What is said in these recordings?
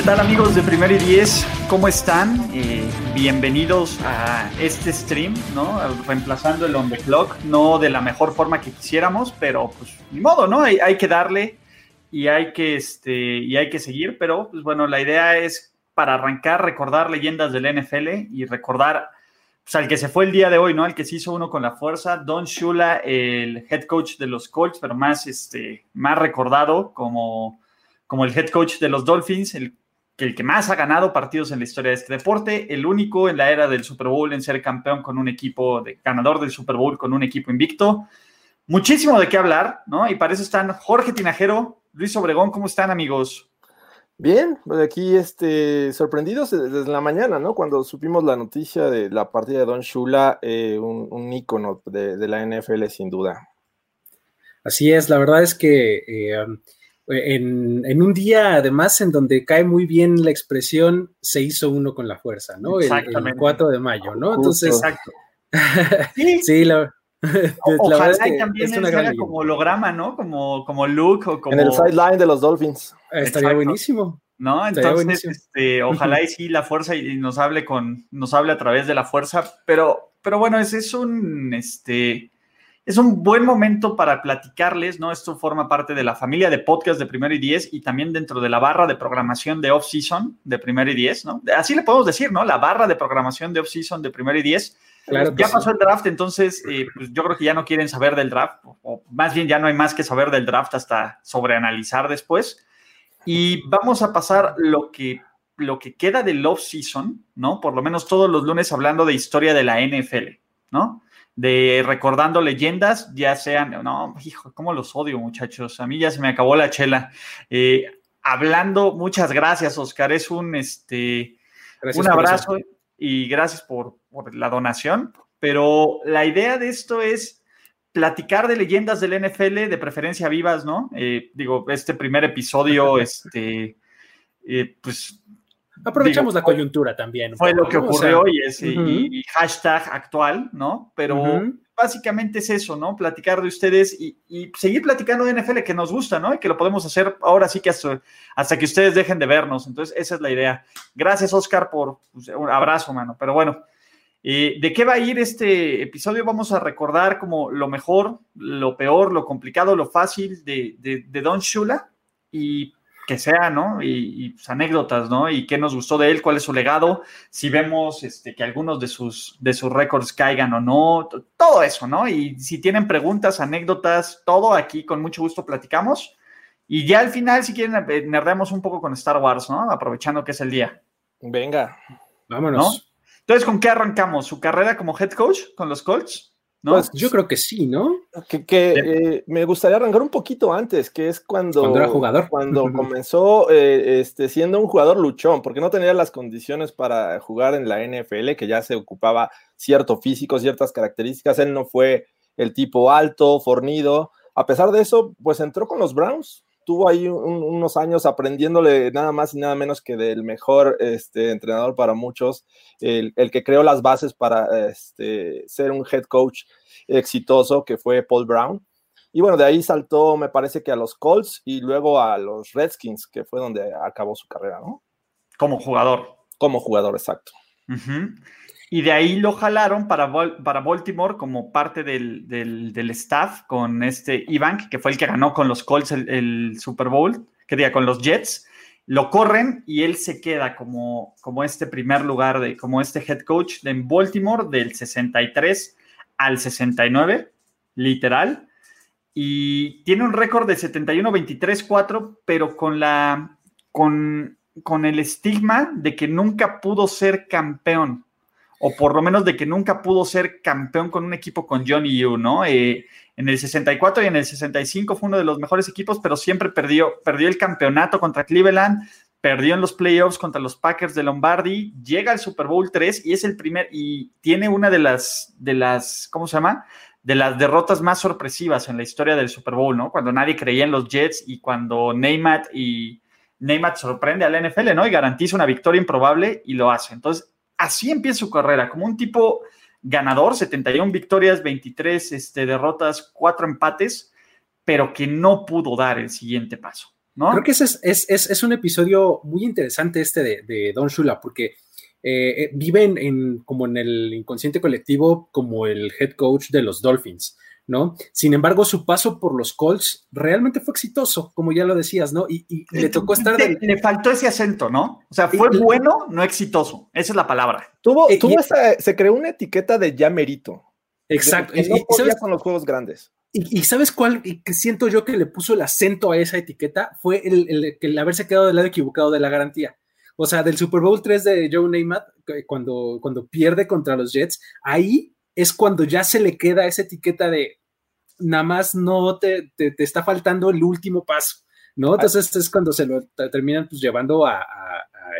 ¿Qué tal amigos de Primer y Diez? ¿Cómo están? Eh, bienvenidos a este stream, ¿no? Reemplazando el on the clock, no de la mejor forma que quisiéramos, pero pues ni modo, ¿no? Hay, hay que darle y hay que, este, y hay que seguir, pero pues bueno, la idea es para arrancar, recordar leyendas del NFL y recordar pues, al que se fue el día de hoy, ¿no? Al que se hizo uno con la fuerza, Don Shula, el head coach de los Colts, pero más, este, más recordado como, como el head coach de los Dolphins, el el que más ha ganado partidos en la historia de este deporte, el único en la era del Super Bowl en ser campeón con un equipo de ganador del Super Bowl con un equipo invicto. Muchísimo de qué hablar, ¿no? Y para eso están Jorge Tinajero, Luis Obregón, ¿cómo están, amigos? Bien, pues aquí este, sorprendidos desde la mañana, ¿no? Cuando supimos la noticia de la partida de Don Shula, eh, un, un, ícono de, de, la NFL sin duda. Así es, la verdad es que eh, en, en, un día, además, en donde cae muy bien la expresión, se hizo uno con la fuerza, ¿no? El, el 4 de mayo, ¿no? Entonces, Exacto. sí, sí la, ojalá y también él haga como holograma, ¿no? Como, como Luke o como... En el sideline de los Dolphins. Estaría Exacto. buenísimo. ¿No? Entonces, buenísimo. Este, ojalá y sí la fuerza y, nos hable con, nos hable a través de la fuerza, pero, pero bueno, ese es un, este, es un buen momento para platicarles, ¿no? Esto forma parte de la familia de podcast de Primero y Diez y también dentro de la barra de programación de Off-Season de Primero y Diez, ¿no? Así le podemos decir, ¿no? La barra de programación de Off-Season de Primero y Diez. Claro ya pasó sí. el draft, entonces eh, pues yo creo que ya no quieren saber del draft, o, o más bien ya no hay más que saber del draft hasta sobreanalizar después. Y vamos a pasar lo que, lo que queda del off-season, ¿no? Por lo menos todos los lunes hablando de historia de la NFL, ¿no? De recordando leyendas, ya sean, no, hijo, cómo los odio, muchachos. A mí ya se me acabó la chela. Eh, hablando, muchas gracias, Oscar. Es un este gracias un abrazo y gracias por, por, la donación. Pero la idea de esto es platicar de leyendas del NFL, de preferencia vivas, ¿no? Eh, digo, este primer episodio, este, eh, pues Aprovechamos digo, la coyuntura también. Fue lo que ocurrió o sea, y, es, uh -huh. y, y, hashtag actual, ¿no? Pero uh -huh. básicamente es eso, ¿no? Platicar de ustedes y, y, seguir platicando de NFL que nos gusta, ¿no? Y que lo podemos hacer ahora sí que hasta, hasta que ustedes dejen de vernos. Entonces, esa es la idea. Gracias, Oscar, por pues, un abrazo, mano. Pero bueno, eh, ¿de qué va a ir este episodio? Vamos a recordar como lo mejor, lo peor, lo complicado, lo fácil de, de, de Don Shula y que sea, ¿no? Y, y pues, anécdotas, ¿no? Y qué nos gustó de él, cuál es su legado, si vemos este, que algunos de sus, de sus récords caigan o no, todo eso, ¿no? Y si tienen preguntas, anécdotas, todo aquí con mucho gusto platicamos. Y ya al final, si quieren, eh, nerdemos un poco con Star Wars, ¿no? Aprovechando que es el día. Venga, vámonos. ¿No? Entonces, ¿con qué arrancamos? ¿Su carrera como head coach con los Colts? ¿No? Pues yo creo que sí, ¿no? Que, que eh, me gustaría arrancar un poquito antes, que es cuando, cuando era jugador. Cuando comenzó eh, este, siendo un jugador luchón, porque no tenía las condiciones para jugar en la NFL, que ya se ocupaba cierto físico, ciertas características. Él no fue el tipo alto, fornido. A pesar de eso, pues entró con los Browns. Tuvo ahí un, unos años aprendiéndole nada más y nada menos que del mejor este, entrenador para muchos, el, el, que creó las bases para este, ser un head coach exitoso, que fue Paul Brown. Y bueno, de ahí saltó, me parece que a los Colts y luego a los Redskins, que fue donde acabó su carrera, ¿no? Como jugador. Como jugador, exacto. Uh -huh. Y de ahí lo jalaron para, para Baltimore como parte del, del, staff con este Ivan, que fue el que ganó con los Colts el, el, Super Bowl, que diga, con los Jets. Lo corren y él se queda como, como este primer lugar, de, como este head coach de Baltimore del 63 al 69, literal. Y tiene un récord de 71-23-4, pero con la. Con, con el estigma de que nunca pudo ser campeón. O por lo menos de que nunca pudo ser campeón con un equipo con Johnny Yu, ¿no? Eh, en el 64 y en el 65 fue uno de los mejores equipos, pero siempre perdió, perdió el campeonato contra Cleveland, perdió en los playoffs contra los Packers de Lombardi, llega al Super Bowl 3 y es el primer, y tiene una de las, de las, ¿cómo se llama? De las derrotas más sorpresivas en la historia del Super Bowl, ¿no? Cuando nadie creía en los Jets y cuando Neymar y Neymar sorprende al NFL, ¿no? Y garantiza una victoria improbable y lo hace. Entonces, así empieza su carrera, como un tipo ganador, 71 victorias, 23 este, derrotas, 4 empates, pero que no pudo dar el siguiente paso. Creo que ese es, un episodio muy interesante este de, Don Shula, porque eh, eh, vive en, como en el inconsciente colectivo como el head coach de los Dolphins, ¿no? Sin embargo, su paso por los Colts realmente fue exitoso, como ya lo decías, ¿no? Y, le tocó estar... Le faltó ese acento, ¿no? O sea, fue bueno, no exitoso. Esa es la palabra. Tuvo, eh, se creó una etiqueta de ya merito. Exacto. y no podía con los juegos grandes. Y, sabes cuál que siento yo que le puso el acento a esa etiqueta fue el, el, haberse quedado del lado equivocado de la garantía. O sea, del Super Bowl 3 de Joe Namath, cuando, cuando pierde contra los Jets, ahí es cuando ya se le queda esa etiqueta de nada más no te, te, está faltando el último paso, ¿no? Entonces es cuando se lo terminan pues llevando a,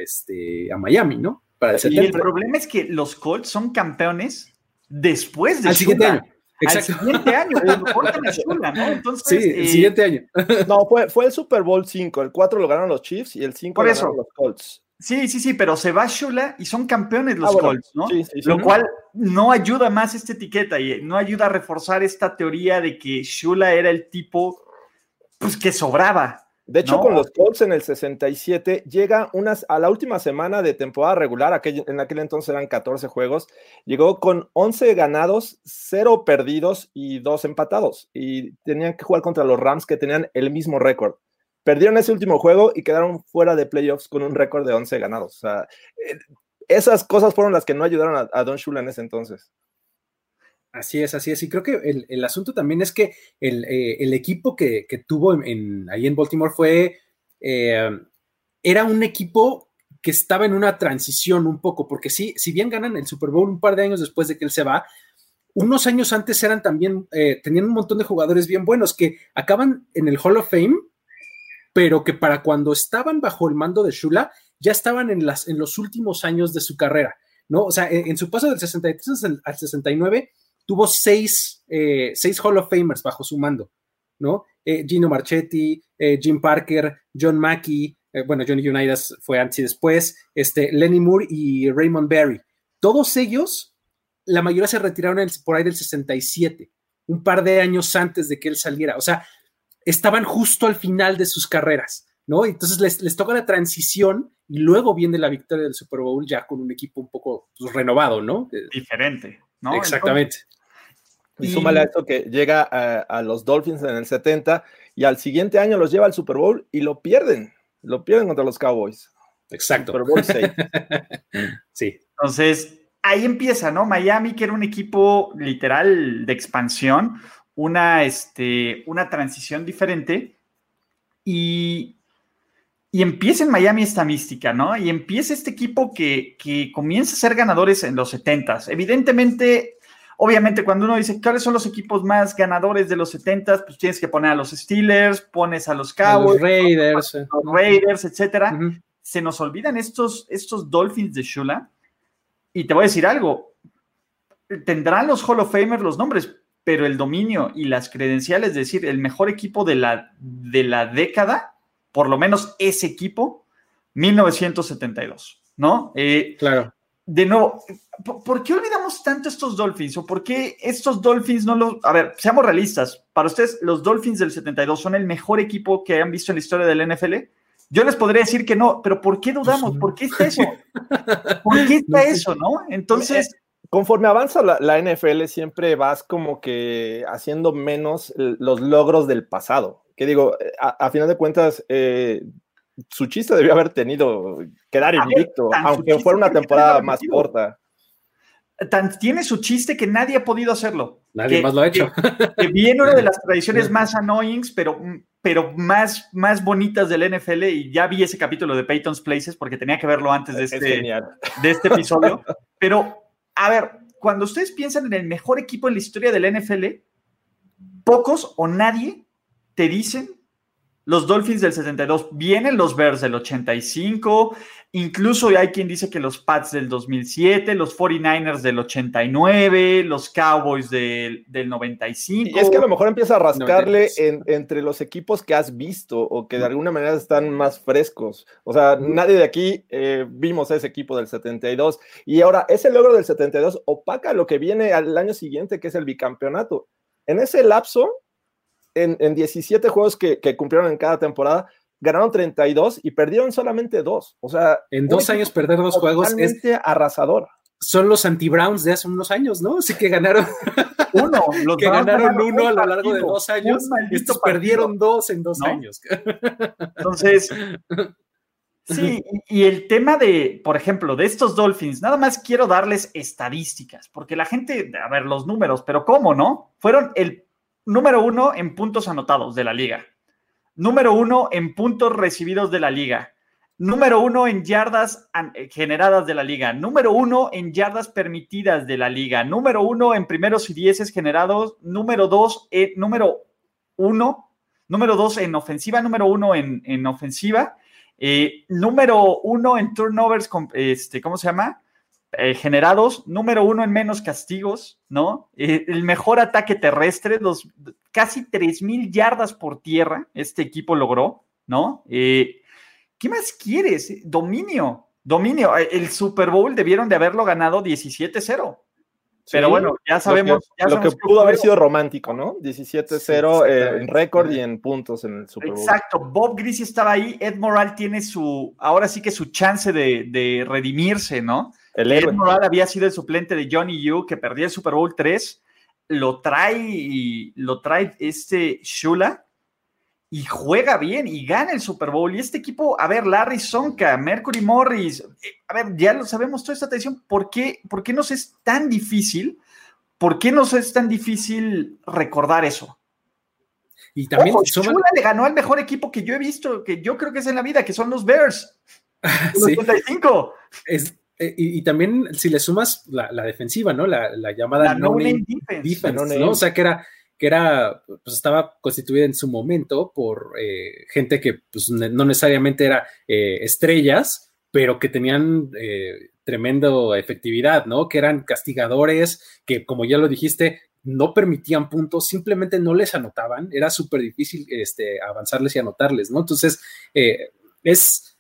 este, a Miami, ¿no? Para y el problema es que los Colts son campeones después de Al siguiente año. Exacto. Al siguiente año, ¿no? Entonces, sí, el eh, siguiente año. no, fue, fue el Super Bowl 5. El 4 lo ganaron los Chiefs y el 5 lo ganaron los Colts. Sí, sí, sí, pero se va Shula y son campeones los ah, Colts, ¿no? Sí, sí, Lo cual no ayuda más esta etiqueta y no ayuda a reforzar esta teoría de que Shula era el tipo pues, que sobraba. De hecho, con los Colts en el 67 llega unas, a la última semana de temporada regular, en aquel entonces eran 14 juegos, llegó con 11 ganados, 0 perdidos y 2 empatados. Y tenían que jugar contra los Rams que tenían el mismo récord. Perdieron ese último juego y quedaron fuera de playoffs con un récord de 11 ganados. O sea, eh, esas cosas fueron las que no ayudaron a, Don Shula en ese entonces. Así es, así es. Y creo que el, asunto también es que el, eh, equipo que, tuvo en, ahí en Baltimore fue, eh, era un equipo que estaba en una transición un poco, porque sí, si bien ganan el Super Bowl un par de años después de que él se va, unos años antes eran también, eh, tenían un montón de jugadores bien buenos que acaban en el Hall of Fame, pero que para cuando estaban bajo el mando de Shula, ya estaban en, las, en los últimos años de su carrera, ¿no? O sea, en, su paso del 63 al 69 tuvo seis, eh, seis Hall of Famers bajo su mando, ¿no? Eh, Gino Marchetti, eh, Jim Parker, John Mackey, bueno, Johnny Unitas fue antes y después, este, Lenny Moore y Raymond Barry. Todos ellos, la mayoría se retiraron por ahí del 67, un par de años antes de que él saliera. O sea, estaban justo al final de sus carreras, ¿no? Entonces les, les toca la transición y luego viene la victoria del Super Bowl ya con un equipo un poco pues, renovado, ¿no? Diferente, ¿no? Exactamente. Y, súmale a esto que llega a, los Dolphins en el 70 y al siguiente año los lleva al Super Bowl y lo pierden. Lo pierden contra los Cowboys. Exacto. Super Bowl 6. sí. Entonces, ahí empieza, ¿no? Miami, que era un equipo literal de expansión, una, este, una transición diferente. Y, y empieza en Miami esta mística, ¿no? Y empieza este equipo que, que comienza a ser ganadores en los 70s. Evidentemente, Obviamente, cuando uno dice cuáles son los equipos más ganadores de los 70, pues tienes que poner a los Steelers, pones a los Cowboys, los Raiders, a los Raiders, etcétera. Se nos olvidan estos, estos Dolphins de Shula. Y te voy a decir algo: tendrán los Hall of Famers los nombres, pero el dominio y las credenciales, es decir, el mejor equipo de la, de la década, por lo menos ese equipo, 1972, ¿no? Eh, claro de nuevo, ¿por qué olvidamos tanto estos Dolphins? ¿O por qué estos Dolphins no los... A ver, seamos realistas. Para ustedes, los Dolphins del 72 son el mejor equipo que han visto en la historia del NFL. Yo les podría decir que no, pero ¿por qué dudamos? ¿Por qué está eso? ¿Por qué está eso, no? Entonces... Conforme avanza la, NFL, siempre vas como que haciendo menos los logros del pasado. Que digo, a, final de cuentas, eh, su chiste debió haber tenido quedar invicto, aunque fuera una temporada más corta. Tan, tiene su chiste que nadie ha podido hacerlo. Nadie más lo ha hecho. Que, viene una de las tradiciones más annoyings, pero, pero más, más bonitas del NFL. Y ya vi ese capítulo de Peyton's Places porque tenía que verlo antes de este, de este episodio. Pero a ver, cuando ustedes piensan en el mejor equipo en la historia del NFL, pocos o nadie te dicen los Dolphins del 72, vienen los Bears del 85, incluso hay quien dice que los Pats del 2007, los 49ers del 89, los Cowboys del, 95. Y es que a lo mejor empieza a rascarle entre los equipos que has visto o que de alguna manera están más frescos. O sea, nadie de aquí eh, vimos ese equipo del 72. Y ahora, ese logro del 72 opaca lo que viene al año siguiente, que es el bicampeonato. En ese lapso, en, 17 juegos que, cumplieron en cada temporada, ganaron 32 y perdieron solamente dos. O sea, en dos años perder dos juegos es arrasador. Son los anti-Browns de hace unos años, ¿no? Así que ganaron uno, los que ganaron uno a lo largo de dos años. Estos perdieron dos en dos años. Entonces, sí, y el tema de, por ejemplo, de estos Dolphins, nada más quiero darles estadísticas, porque la gente, a ver, los números, pero ¿cómo, no? Fueron el número uno en puntos anotados de la liga, número uno en puntos recibidos de la liga, número uno en yardas eh, generadas de la liga, número uno en yardas permitidas de la liga, número uno en primeros y dieces generados, número dos, eh, número uno, número dos en ofensiva, número uno en, ofensiva, eh, número uno en turnovers, este, ¿cómo se llama? Generados, número uno en menos castigos, ¿no? El mejor ataque terrestre, los casi 3.000 yardas por tierra, este equipo logró, ¿no? Eh, ¿Qué más quieres? Dominio, dominio. El Super Bowl debieron de haberlo ganado 17-0. Pero bueno, ya sabemos. Lo que, pudo haber sido romántico, ¿no? 17-0 en récord y en puntos en el Super Bowl. Exacto. Bob Greasy estaba ahí. Ed Moral tiene su, ahora sí que su chance de, de redimirse, ¿no? El Ed Moral había sido el suplente de Johnny Yu, que perdía el Super Bowl 3. Lo trae, lo trae este Shula y juega bien y gana el Super Bowl. Y este equipo, a ver, Larry Sonka, Mercury Morris, eh, a ver, ya lo sabemos toda esta atención. ¿Por qué, ¿Por qué nos es tan difícil? ¿Por qué nos es tan difícil recordar eso? Y también Shula le ganó al mejor equipo que yo he visto, que yo creo que es en la vida, que son los Bears. Los sí. Es, eh, y, también si le sumas la, defensiva, ¿no? La, llamada no, name defense, ¿no? O sea, que era, que era, pues estaba constituida en su momento por eh, gente que pues, no necesariamente era eh, estrellas, pero que tenían tremendo efectividad, ¿no? Que eran castigadores, que como ya lo dijiste, no permitían puntos, simplemente no les anotaban, era súper difícil este, avanzarles y anotarles, ¿no? Entonces, es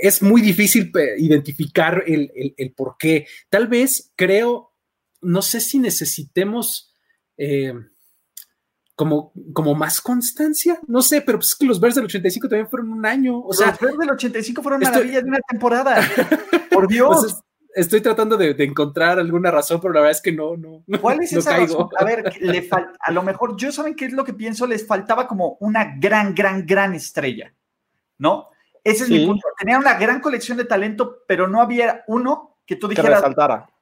es muy difícil identificar el, por qué. Tal vez creo, no sé si necesitemos eh, como, como más constancia, no sé, pero pues es que los Bears del 85 también fueron un año. O sea, los Bears del 85 fueron maravillas de una temporada. Por Dios. estoy tratando de, encontrar alguna razón, pero la verdad es que no, no. ¿Cuál es esa razón? A ver, le a lo mejor yo saben qué es lo que pienso, les faltaba como una gran, gran, gran estrella, ¿no? Ese es mi punto. Tenía una gran colección de talento, pero no había uno que tú dijeras.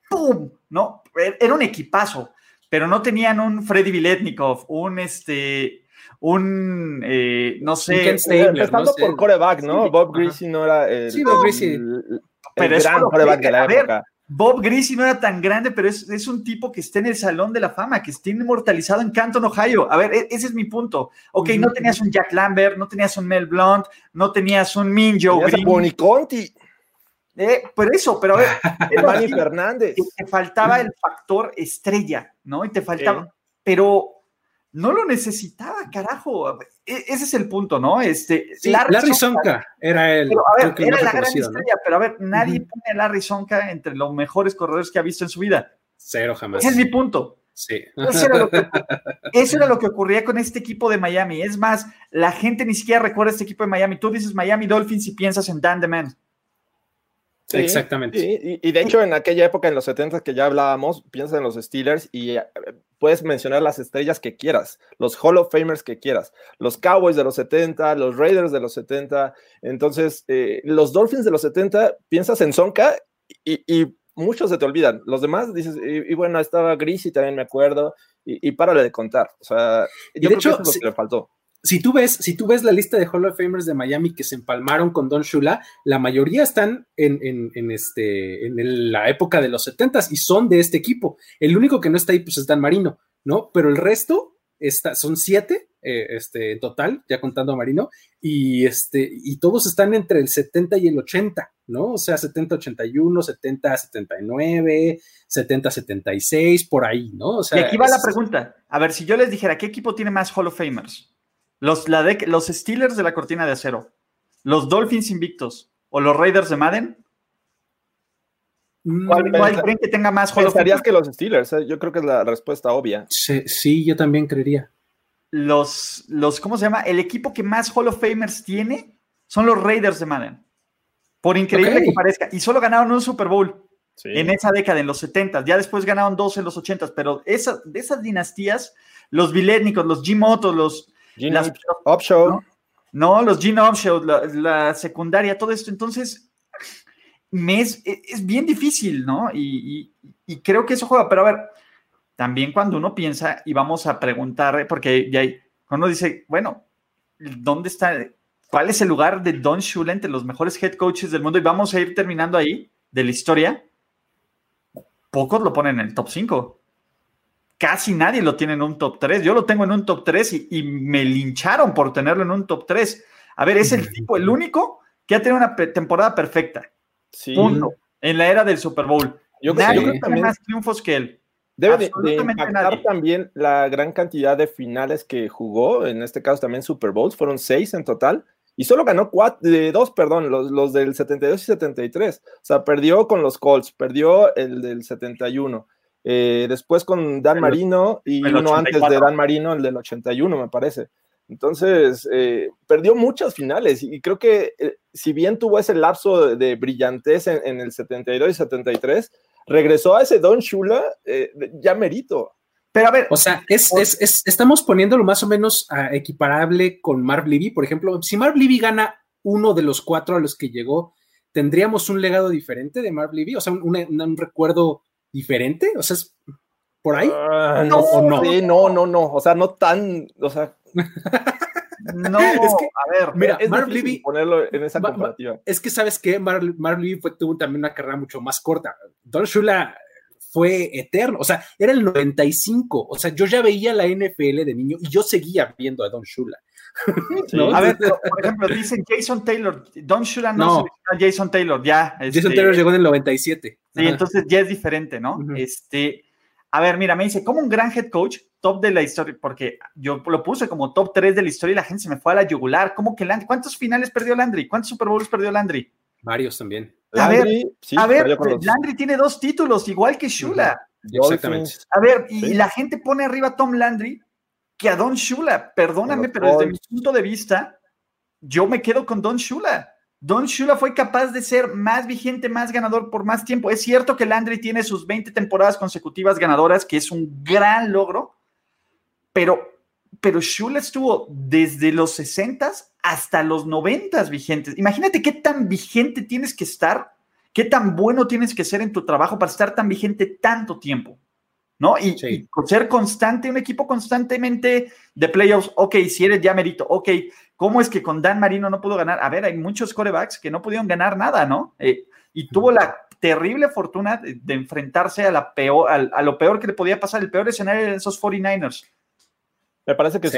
¡Pum! ¿No? Era un equipazo, pero no tenían un Freddy Viletnikov, un este. Un, eh, no sé. Empezando por coreback, ¿no? Bob Greasy no era el, sí, Bob Greasy. pero gran coreback de la época. Bob Greasy no era tan grande, pero es, un tipo que está en el Salón de la Fama, que está inmortalizado en Canton, Ohio. A ver, e, ese es mi punto. Ok, no tenías un Jack Lambert, no tenías un Mel Blunt, no tenías un Min Joe Green. Bonnie Conti. Eh, por eso, pero a ver. Manny Fernández. Te faltaba el factor estrella, ¿no? Y te faltaba. Pero no lo necesitaba, carajo. E, ese es el punto, ¿no? Este, Larry, Sonka era el. era la gran estrella, pero a ver, nadie pone a Larry Sonka entre los mejores corredores que ha visto en su vida. Cero jamás. Ese es mi punto. Sí. Eso era, lo que, eso era, lo que, ocurría con este equipo de Miami. Es más, la gente ni siquiera recuerda este equipo de Miami. Tú dices Miami Dolphins y piensas en Dan the Man. Exactamente. y, de hecho, en aquella época, en los 70 que ya hablábamos, piensas en los Steelers y eh, puedes mencionar las estrellas que quieras, los Hall of Famers que quieras, los Cowboys de los 70, los Raiders de los 70. Entonces, eh, los Dolphins de los 70, piensas en Sonka y, muchos se te olvidan. Los demás dices, y, bueno, estaba Greasy también me acuerdo, y, y párale de contar. O sea, yo de creo hecho, que eso es lo que le faltó si tú ves, si tú ves la lista de Hall of Famers de Miami que se empalmaron con Don Shula, la mayoría están en, este, en la época de los 70 y son de este equipo. El único que no está ahí, pues es Dan Marino, ¿no? Pero el resto está, son siete eh, este, en total, ya contando a Marino, y, este, y todos están entre el 70 y el 80, ¿no? O sea, 70-81, 70-79, 70-76, por ahí, ¿no? O sea, y aquí va la pregunta. A ver, si yo les dijera, ¿qué equipo tiene más Hall of Famers? Los, la los Steelers de la cortina de acero, los Dolphins invictos o los Raiders de Madden. ¿Cuál, mm, creen que tenga más juegos? Pensarías que los Steelers, eh, yo creo que es la respuesta obvia. Sí, yo también creería. Los, los, ¿cómo se llama? El equipo que más Hall of Famers tiene son los Raiders de Madden. Por increíble que parezca. Y solo ganaron un Super Bowl en esa década, en los 70. Ya después ganaron dos en los 80. Pero esa, de esas dinastías, los Vilétnicos, los G-Motos, los, las, ¿no? ¿no? los Gene Upshow, la, secundaria, todo esto. Entonces, me es, bien difícil, ¿no? Y, creo que eso juega, pero a ver, también cuando uno piensa y vamos a preguntar, porque ya hay, uno dice, bueno, ¿dónde está? ¿Cuál es el lugar de Don Shula entre los mejores head coaches del mundo? Y vamos a ir terminando ahí de la historia. Pocos lo ponen en el top 5 casi nadie lo tiene en un top 3. Yo lo tengo en un top 3 y, me lincharon por tenerlo en un top 3. A ver, es el tipo, el único que ha tenido una temporada perfecta. Sí. Punto. En la era del Super Bowl. Yo, nadie creo que tiene más triunfos que él. Debe de, impactar también la gran cantidad de finales que jugó, en este caso también Super Bowls, fueron seis en total, y solo ganó cuatro, de dos, perdón, los, los del 72 y 73. O sea, perdió con los Colts, perdió el del 71, eh, después con Dan Marino y uno antes de Dan Marino, el del 81, me parece. Entonces, eh, perdió muchas finales y creo que eh, si bien tuvo ese lapso de, brillantez en, el 72 y 73, regresó a ese Don Shula ya merito. Pero a ver, o sea, es, estamos poniéndolo más o menos ah, equiparable con Marv Levy. Por ejemplo, si Marv Levy gana uno de los cuatro a los que llegó, ¿tendríamos un legado diferente de Marv Levy? O sea, un recuerdo diferente? O sea, ¿es por ahí? Ah, no, no? Sí, no, no, no. O sea, no tan, o sea. No, es que, a ver, mira, es Marv Levy, ponerlo en esa comparativa. Es que sabes que Marv, Levy fue, tuvo también una carrera mucho más corta. Don Shula fue eterno, o sea, era el 95, o sea, yo ya veía la NFL de niño y yo seguía viendo a Don Shula. A ver, por ejemplo, dicen Jason Taylor, Don Shula no, no. Jason Taylor, ya. Jason este, Taylor llegó en el 97. Sí, entonces ya es diferente, ¿no? Este, a ver, mira, me dice, como un gran head coach, top de la historia, porque yo lo puse como top 3 de la historia y la gente se me fue a la yugular. ¿Cómo que Landry? ¿Cuántos finales perdió Landry? ¿Cuántos Super Bowls perdió Landry? Varios también. A ver, a ver Landry tiene dos títulos, igual que Shula. Exactamente. A ver, y la gente pone arriba a Tom Landry que a Don Shula. Perdóname, pero desde mi punto de vista, yo me quedo con Don Shula. Don Shula fue capaz de ser más vigente, más ganador por más tiempo. Es cierto que Landry tiene sus 20 temporadas consecutivas ganadoras, que es un gran logro, pero, pero Shula estuvo desde los 60 hasta los 90 vigentes. Imagínate qué tan vigente tienes que estar, qué tan bueno tienes que ser en tu trabajo para estar tan vigente tanto tiempo. ¿no? Y, ser constante, un equipo constantemente de playoffs, ok, si eres ya merito, ok, ¿cómo es que con Dan Marino no pudo ganar? A ver, hay muchos corebacks que no pudieron ganar nada, ¿no? Eh, y tuvo la terrible fortuna de, enfrentarse a, la peor, a, lo peor que le podía pasar, el peor escenario de esos 49ers. Me parece que,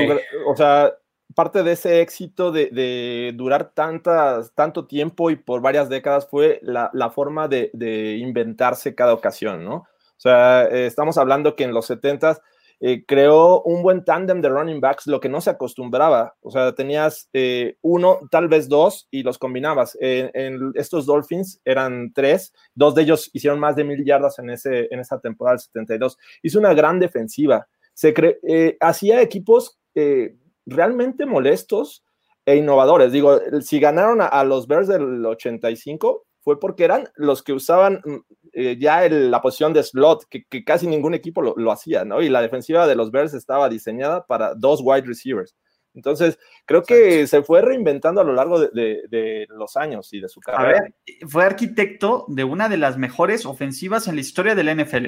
o sea, parte de ese éxito de, durar tantas, tanto tiempo y por varias décadas fue la, forma de, de, inventarse cada ocasión, ¿no? O sea, eh, estamos hablando que en los 70 eh, creó un buen tándem de running backs, lo que no se acostumbraba. O sea, tenías eh, uno, tal vez dos, y los combinabas. en estos Dolphins eran tres, dos de ellos hicieron más de mil yardas en, ese, en esa temporada del 72. Hizo una gran defensiva. Se hacía equipos realmente molestos e innovadores. Digo, si ganaron a, a los Bears del 85, fue porque eran los que usaban mm, eh, ya la posición de slot, que, casi ningún equipo lo, hacía, ¿no? Y la defensiva de los Bears estaba diseñada para dos wide receivers. Entonces, creo que se fue reinventando a lo largo de, los años y de su carrera. A ver, fue arquitecto de una de las mejores ofensivas en la historia del NFL,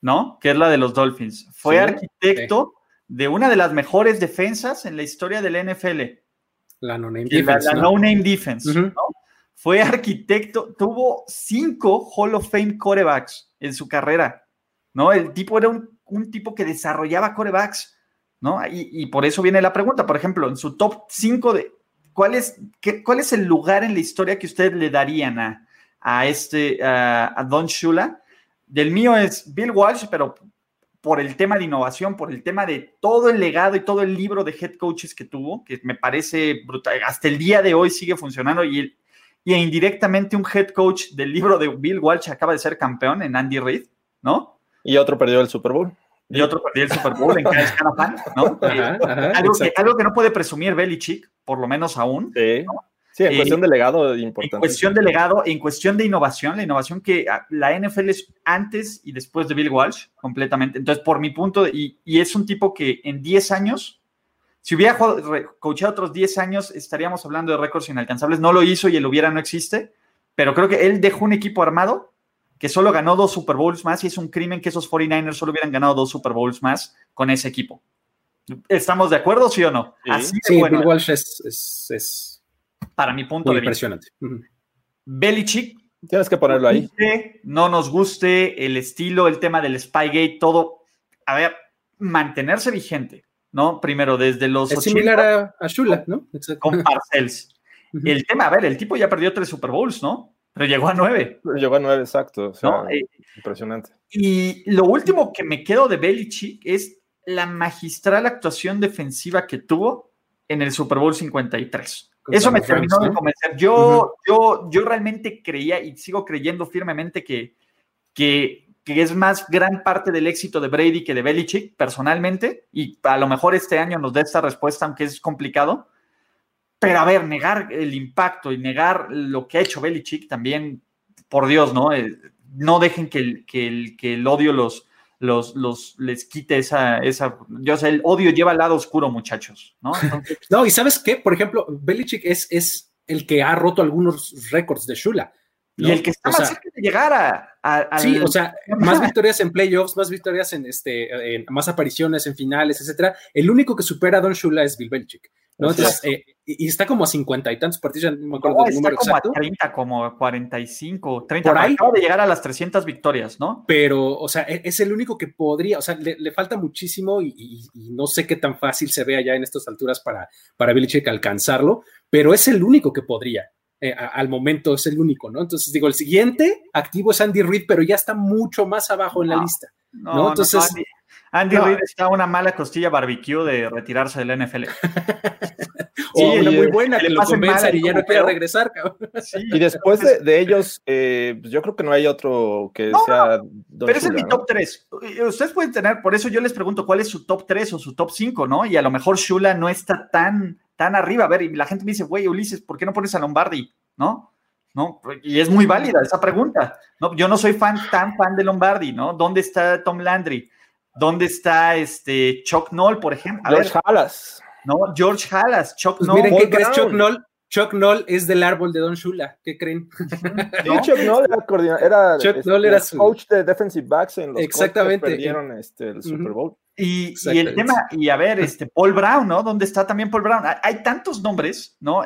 ¿no? Que es la de los Dolphins. Fue arquitecto de una de las mejores defensas en la historia del NFL. La no name defense. La, no name defense. Fue arquitecto, tuvo cinco Hall of Fame corebacks en su carrera. ¿no? El tipo era un, tipo que desarrollaba corebacks. ¿no? Y, por eso viene la pregunta, por ejemplo, en su top 5 de ¿cuál es, cuál es el lugar en la historia que ustedes le darían a, a este a Don Shula? Del mío es Bill Walsh, pero por el tema de innovación, por el tema de todo el legado y todo el libro de head coaches que tuvo, que me parece brutal. Hasta el día de hoy sigue funcionando y, y indirectamente un head coach del libro de Bill Walsh acaba de ser campeón en Andy Reid, ¿no? Y otro perdió el Super Bowl. Y otro perdió el Super Bowl en cada ¿no? algo, que, algo, que, no puede presumir Belichick, por lo menos aún. Sí. Sí, en cuestión de legado importante. En cuestión de legado, en cuestión de innovación, la innovación que ah, la NFL es antes y después de Bill Walsh, completamente. Entonces, por mi punto, y, y es un tipo que en 10 años, si hubiera coachado otros 10 años, estaríamos hablando de récords inalcanzables. No lo hizo y el hubiera no existe, pero creo que él dejó un equipo armado que solo ganó dos Super Bowls más y es un crimen que esos 49ers solo hubieran ganado dos Super Bowls más con ese equipo. ¿Estamos de acuerdo, sí o no? Sí, Bill Walsh es para mi punto de vista. Impresionante. Belichick. Tienes que ponerlo ahí. no nos guste el estilo, el tema del Spygate, todo. A ver, mantenerse vigente, ¿no? Primero, desde los. Es similar a, Shula, ¿no? Con Parcells. El tema, a ver, el tipo ya perdió tres Super Bowls, ¿no? Pero llegó a nueve. Llegó a nueve, exacto. Eh, impresionante. Y lo último que me quedo de Belichick es la magistral actuación defensiva que tuvo en el Super Bowl 53. Eso me terminó de convencer. Yo, yo, yo realmente creía y sigo creyendo firmemente que, que, es más gran parte del éxito de Brady que de Belichick, personalmente, y a lo mejor este año nos da esta respuesta, aunque es complicado. Pero a ver, negar el impacto y negar lo que ha hecho Belichick también, por Dios, ¿no? Eh, no dejen que el, que el, que el odio los, los, los, les quite esa, esa, yo sé, el odio lleva al lado oscuro, muchachos, ¿no? no, y sabes qué, por ejemplo, Belichick es, es el que ha roto algunos récords de Shula. Y el que está más cerca de llegar a, Sí, o sea, más victorias en playoffs, más victorias en este, más apariciones en finales, etcétera. El único que supera a Don Shula es Bill Belichick. ¿No? Entonces, eh, y está como a cincuenta y tantos partidos, no me acuerdo del número como exacto. A 30, como 45, 30, por ahí. Acaba de llegar a las 300 victorias, ¿no? Pero, o sea, e, es el único que podría, o sea, le, falta muchísimo y, no sé qué tan fácil se vea ya en estas alturas para, para Belichick alcanzarlo, pero es el único que podría. Eh, al momento es el único, ¿no? Entonces digo, el siguiente activo es Andy Reid, pero ya está mucho más abajo en la lista. No, Entonces, Andy Reid está una mala costilla barbecue de retirarse del NFL. sí, una muy buena, que, lo convenza y ya no quiere regresar. y después de, ellos, eh, pues yo creo que no hay otro que sea. pero ese es mi top 3. Ustedes pueden tener, por eso yo les pregunto cuál es su top 3 o su top 5, ¿no? Y a lo mejor Shula no está tan, tan arriba. A ver, y la gente me dice, güey, Ulises, ¿por qué no pones a Lombardi? ¿No? ¿no? Y es muy válida esa pregunta, ¿no? Yo no soy fan, tan fan de Lombardi, ¿no? ¿Dónde está Tom Landry? ¿Dónde está este Chuck Noll, por ejemplo? George Halas. No, George Halas, Chuck pues Miren, ¿qué crees, Chuck Noll? Chuck Noll es del árbol de Don Shula, ¿qué creen? Chuck Noll era, Chuck Noll era su... coach de defensive backs en los Exactamente. que perdieron este, el Super Bowl. Y, y, el tema, y a ver, este Paul Brown, ¿no? ¿Dónde está también Paul Brown? Hay, tantos nombres, ¿no?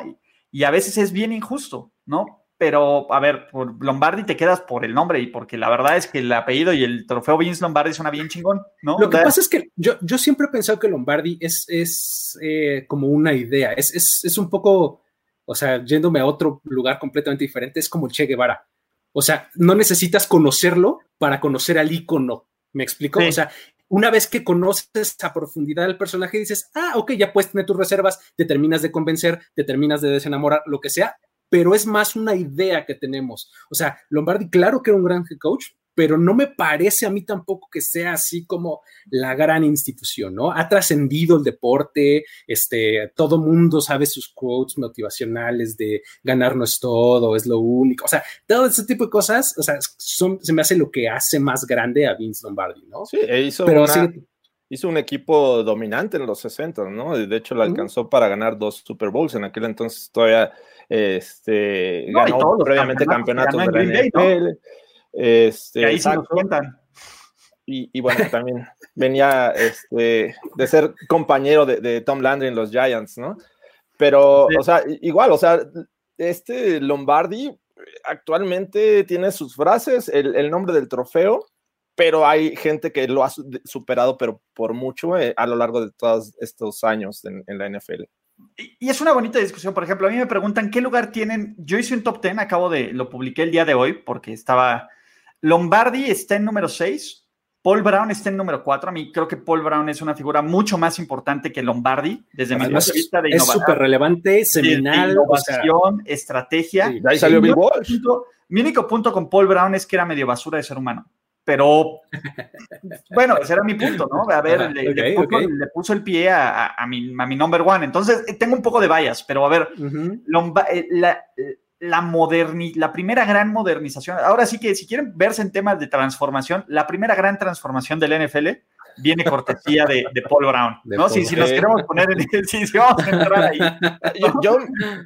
y, a veces es bien injusto, ¿no? Pero a ver, por Lombardi te quedas por el nombre y porque la verdad es que el apellido y el trofeo Vince Lombardi suena bien chingón, ¿no? Lo que pasa es que yo, yo siempre he pensado que Lombardi es, es eh, como una idea, es, es, es, un poco, o sea, yéndome a otro lugar completamente diferente, es como Che Guevara. O sea, no necesitas conocerlo para conocer al ícono, ¿me explico? O sea, una vez que conoces a profundidad al personaje, dices, ah, ok, ya puedes tener tus reservas, te terminas de convencer, te terminas de desenamorar, lo que sea, pero es más una idea que tenemos. O sea, Lombardi, claro que era un gran head coach, pero no me parece a mí tampoco que sea así como la gran institución, ¿no? Ha trascendido el deporte, este, todo mundo sabe sus quotes motivacionales de ganar no es todo, es lo único, o sea, todo ese tipo de cosas, o sea, son, se me hace lo que hace más grande a Vince Lombardi, ¿no? Sí, e hizo, pero hizo un equipo dominante en los 60, ¿no? De hecho, lo alcanzó para ganar dos Super Bowls en aquel entonces todavía este, ganó previamente campeonatos, de la NFL. Este, ahí se nos cuentan. Y, bueno, también venía este, de ser compañero de, Tom Landry en los Giants, ¿no? Pero, o sea, igual, o sea, este Lombardi actualmente tiene sus frases, el, nombre del trofeo, pero hay gente que lo ha superado, pero por mucho eh, a lo largo de todos estos años en, en la NFL. Y es una bonita discusión. Por ejemplo, a mí me preguntan qué lugar tienen. Yo hice un top 10, acabo de, lo publiqué el día de hoy porque estaba. Lombardi está en número 6, Paul Brown está en número 4. A mí creo que Paul Brown es una figura mucho más importante que Lombardi, desde mi punto de vista de Es súper relevante, seminal. innovación, estrategia. ahí salió Bill Walsh. mi único punto con Paul Brown es que era medio basura de ser humano. Pero, bueno, ese era mi punto, ¿no? A ver, le, puso, el pie a, mi, a mi number one. Entonces, eh, tengo un poco de vallas, pero a ver, eh, la, la, moderni la primera gran modernización. Ahora sí que si quieren verse en temas de transformación, la primera gran transformación del NFL viene cortesía de, Paul Brown, ¿no? si, si, nos queremos poner en si, si vamos a entrar ahí. Yo,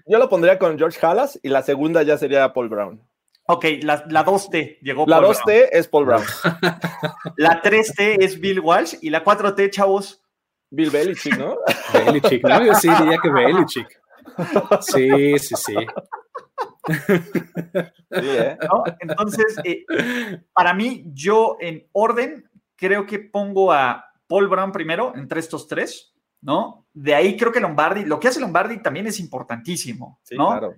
yo, lo pondría con George Halas y la segunda ya sería Paul Brown. Ok, la, la 2T llegó La 2T es Paul Brown. la 3T es Bill Walsh y la 4T, chavos. Bill Belichick, ¿no? Belichick, ¿no? Yo sí diría que Belichick. Sí, sí, sí. ¿eh? Entonces, eh, para mí, yo en orden creo que pongo a Paul Brown primero entre estos tres, ¿no? De ahí creo que Lombardi, lo que hace Lombardi también es importantísimo, ¿no? Claro.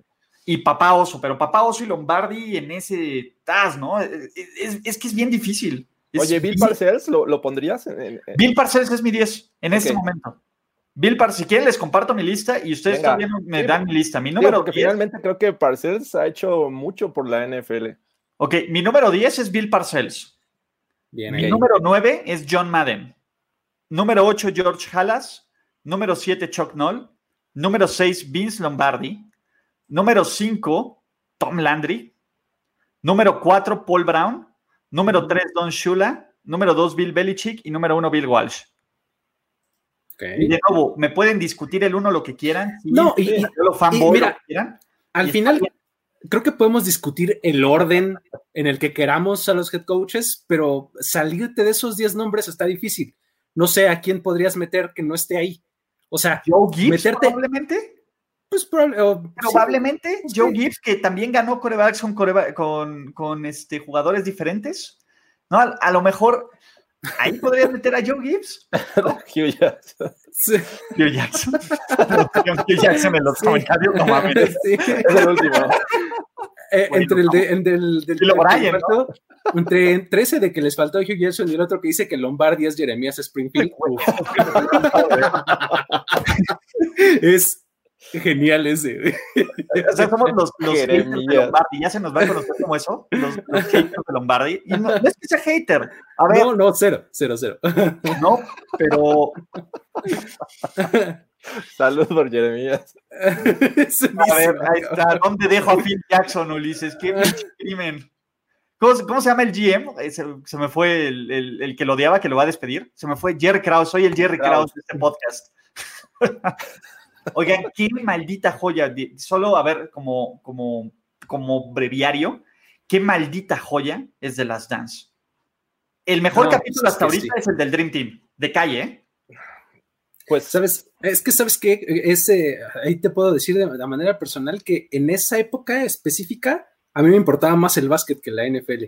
Y Papá Oso, pero Papá Oso y Lombardi en ese TAS, ¿no? Es, que es bien difícil. Oye, Bill Parcells, ¿lo, pondrías? Bill Parcells es mi 10 en este momento. Bill Parcells, si quieren les comparto mi lista y ustedes también me dan mi lista. Mi número porque finalmente creo que Parcells ha hecho mucho por la NFL. Ok, mi número 10 es Bill Parcells. Bien, mi número 9 es John Madden. Número 8, George Halas. Número 7, Chuck Noll. Número 6, Vince Lombardi. Número 5, Tom Landry. Número 4, Paul Brown. Número 3, Don Shula. Número 2, Bill Belichick. Y número 1, Bill Walsh. Y de nuevo, me pueden discutir el uno lo que quieran. no, y, mira, al final creo que podemos discutir el orden en el que queramos a los head coaches, pero salirte de esos 10 nombres está difícil. No sé a quién podrías meter que no esté ahí. O sea, Joe Gibbs, probablemente. Pues probablemente Joe Gibbs, que también ganó corebacks con, con, este, jugadores diferentes. ¿no? a lo mejor Ahí podrías meter a Joe Gibbs. Hugh Jackson. Hugh Jackson. Hugh Jackson en los comentarios, no mames. Es el último. Eh, entre el de, el del, del, entre, entre ese de que les faltó Hugh Jackson y el otro que dice que Lombardi es Jeremías Springfield. es Genial ese. O sea, somos los, los haters de Lombardi. Ya se nos va a conocer como eso. Los, haters de Lombardi. Y no, es que sea hater. A ver, no, no, cero, cero, cero. No, pero. Saludos por Jeremías. a ver, ahí está. ¿Dónde dejo a Phil Jackson, Ulises? Qué crimen. ¿Cómo, ¿Cómo, se llama el GM? Eh, se, se me fue el, el, el, que lo odiaba, que lo va a despedir. Se me fue Jerry Krause. Soy el Jerry Krause de este podcast. Oigan, qué maldita joya. Solo a ver, como, como, como breviario, qué maldita joya es de las Dance. El mejor capítulo hasta ahorita es el del Dream Team, de calle, ¿eh? Pues, ¿sabes? Es que, ¿sabes qué? Ese, ahí te puedo decir de, manera personal que en esa época específica, a mí me importaba más el básquet que la NFL.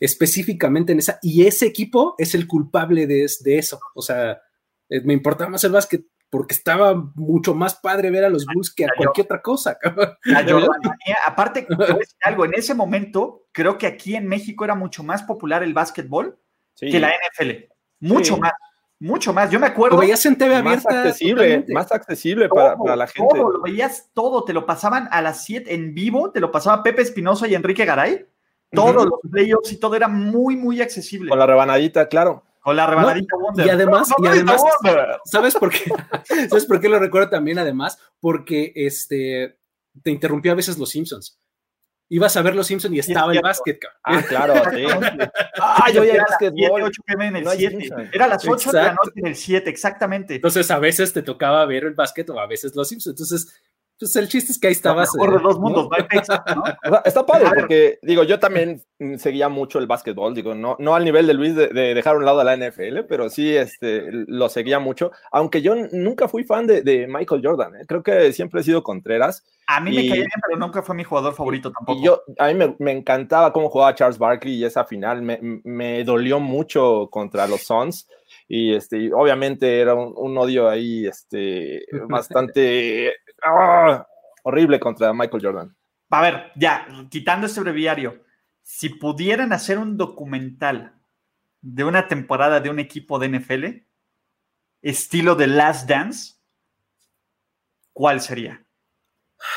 Específicamente en esa. Y ese equipo es el culpable de, de eso. O sea, eh, me importaba más el básquet porque estaba mucho más padre ver a los Bulls que a cualquier otra cosa. aparte, algo, en ese momento creo que aquí en México era mucho más popular el básquetbol que la NFL. Mucho más. Mucho más. Yo me acuerdo. Lo veías en TV abierta. Más accesible, más accesible para, la gente. Todo, lo veías todo. Te lo pasaban a las 7 en vivo. Te lo pasaba Pepe Espinosa y Enrique Garay. Todos los playoffs y todo era muy, muy accesible. Con la rebanadita, claro. Con la rebanadita Wonder. Y además, y además ¿sabes por qué? ¿Sabes por qué lo recuerdo también? Además, porque este te interrumpió a veces los Simpsons. Ibas a ver los Simpsons y estaba el básquet. Ah, claro, sí. ah, yo ya 7, 8 pm en el 7. Era las 8 de la noche en el 7, exactamente. Entonces, a veces te tocaba ver el básquet o a veces los Simpsons. Entonces, pues el chiste es que ahí estabas. Por de dos mundos, ¿no? está padre, porque digo, yo también seguía mucho el básquetbol, digo, no, no al nivel de Luis de, dejar a un lado a la NFL, pero sí este, lo seguía mucho, aunque yo nunca fui fan de, Michael Jordan, ¿eh? creo que siempre he sido Contreras. A mí me caía bien, pero nunca fue mi jugador favorito tampoco. Y yo, a mí me, me, encantaba cómo jugaba Charles Barkley y esa final me, me dolió mucho contra los Suns y este, obviamente era un, odio ahí este, bastante ¡ah! horrible contra Michael Jordan. A ver, ya, quitando este breviario, si pudieran hacer un documental de una temporada de un equipo de NFL, estilo de Last Dance, ¿cuál sería?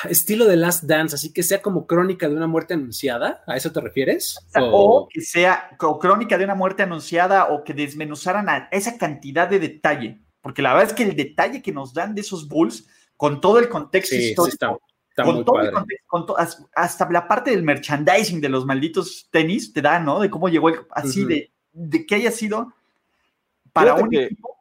estilo de Last Dance, así que sea como crónica de una muerte anunciada, ¿a eso te refieres? O, que sea crónica de una muerte anunciada o que desmenuzaran a esa cantidad de detalle, porque la verdad es que el detalle que nos dan de esos Bulls, con todo el contexto histórico, con todo el contexto, hasta la parte del merchandising de los malditos tenis, te da, ¿no? De cómo llegó así, de, de que haya sido para un equipo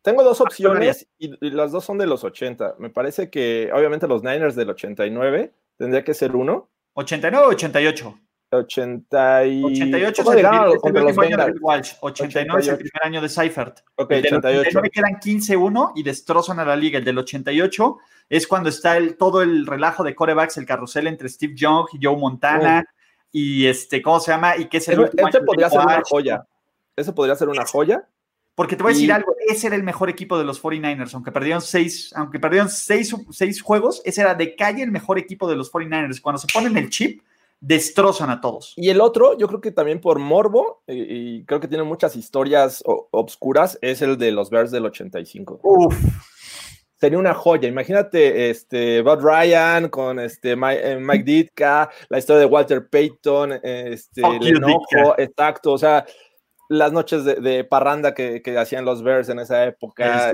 tengo dos opciones y, las dos son de los 80. Me parece que obviamente los Niners del 89 tendría que ser uno. ¿89 o 88? 80 y... 88 es el, último año de Walsh, 89 es el primer año de Seifert. Ok, el 88. quedan 15-1 y destrozan a la liga. El del 88 es cuando está el, todo el relajo de corebacks, el carrusel entre Steve Young y Joe Montana. Y este, ¿cómo se llama? Y que es el, último este podría ser una joya. Eso podría ser una joya. Porque te voy a decir algo, ese era el mejor equipo de los 49ers, aunque perdieron seis, aunque perdieron seis, seis juegos, ese era de calle el mejor equipo de los 49ers. Cuando se ponen el chip, destrozan a todos. Y el otro, yo creo que también por morbo, y, creo que tiene muchas historias obscuras, es el de los Bears del 85. Uf. Sería una joya. Imagínate este Bud Ryan con este Mike, eh, Ditka, la historia de Walter Payton, este el enojo, exacto. O sea, las noches de, parranda que, hacían los Bears en esa época. Eh,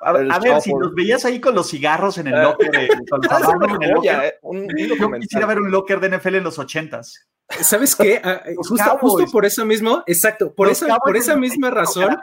a, ver, si los veías ahí con los cigarros en el eh, locker. De, yo quisiera ver un locker de NFL en los ochentas. ¿Sabes qué? Ah, justo, por eso mismo, exacto, por esa, por esa misma razón.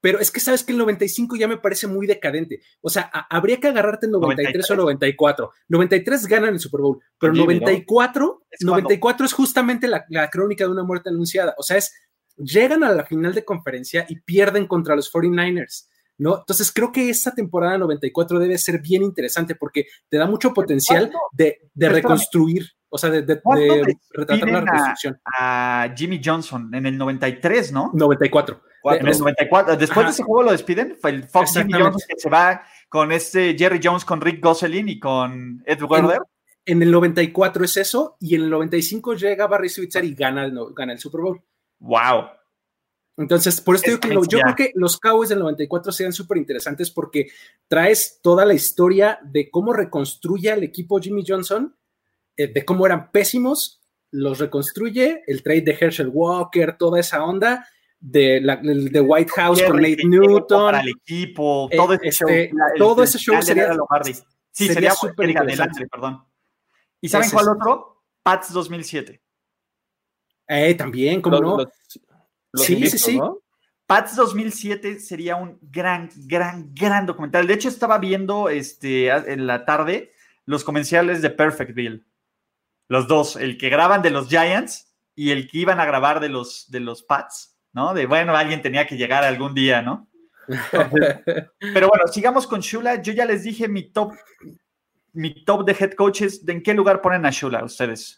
Pero es que sabes que el 95 ya me parece muy decadente. O sea, habría que agarrarte el 93, o 94. 93 ganan el Super Bowl, pero 94, es 94 es justamente la, la, crónica de una muerte anunciada. O sea, es llegan a la final de conferencia y pierden contra los 49ers. ¿No? Entonces creo que esta temporada 94 debe ser bien interesante porque te da mucho potencial de, reconstruir, o sea, de, retratar la reconstrucción. A, Jimmy Johnson en el 93, ¿no? 94. En el 94. Después de ese juego lo despiden. Fue el Fox Jimmy Johnson que se va con este Jerry Jones, con Rick Gosselin y con Ed Werder. En, el 94 es eso, y en el 95 llega Barry Switzer y gana gana el Super Bowl. Wow. Entonces, por eso digo que yo creo que los Cowboys del 94 sean súper interesantes porque traes toda la historia de cómo reconstruye al equipo Jimmy Johnson, eh, de cómo eran pésimos, los reconstruye, el trade de Herschel Walker, toda esa onda, de, la, de White House con Nate Newton. Para el equipo, todo ese este, show. todo ese show sería, sí, sería súper interesante. perdón. ¿Y saben cuál otro? Pats 2007. Eh, también, ¿cómo no? sí, sí, sí. Pats 2007 sería un gran, gran, gran documental. De hecho, estaba viendo este, en la tarde los comerciales de Perfectville. Los dos, el que graban de los Giants y el que iban a grabar de los, de los Pats, ¿no? De bueno, alguien tenía que llegar algún día, ¿no? pero bueno, sigamos con Shula. Yo ya les dije mi top, mi top de head coaches. ¿De en qué lugar ponen a Shula ustedes?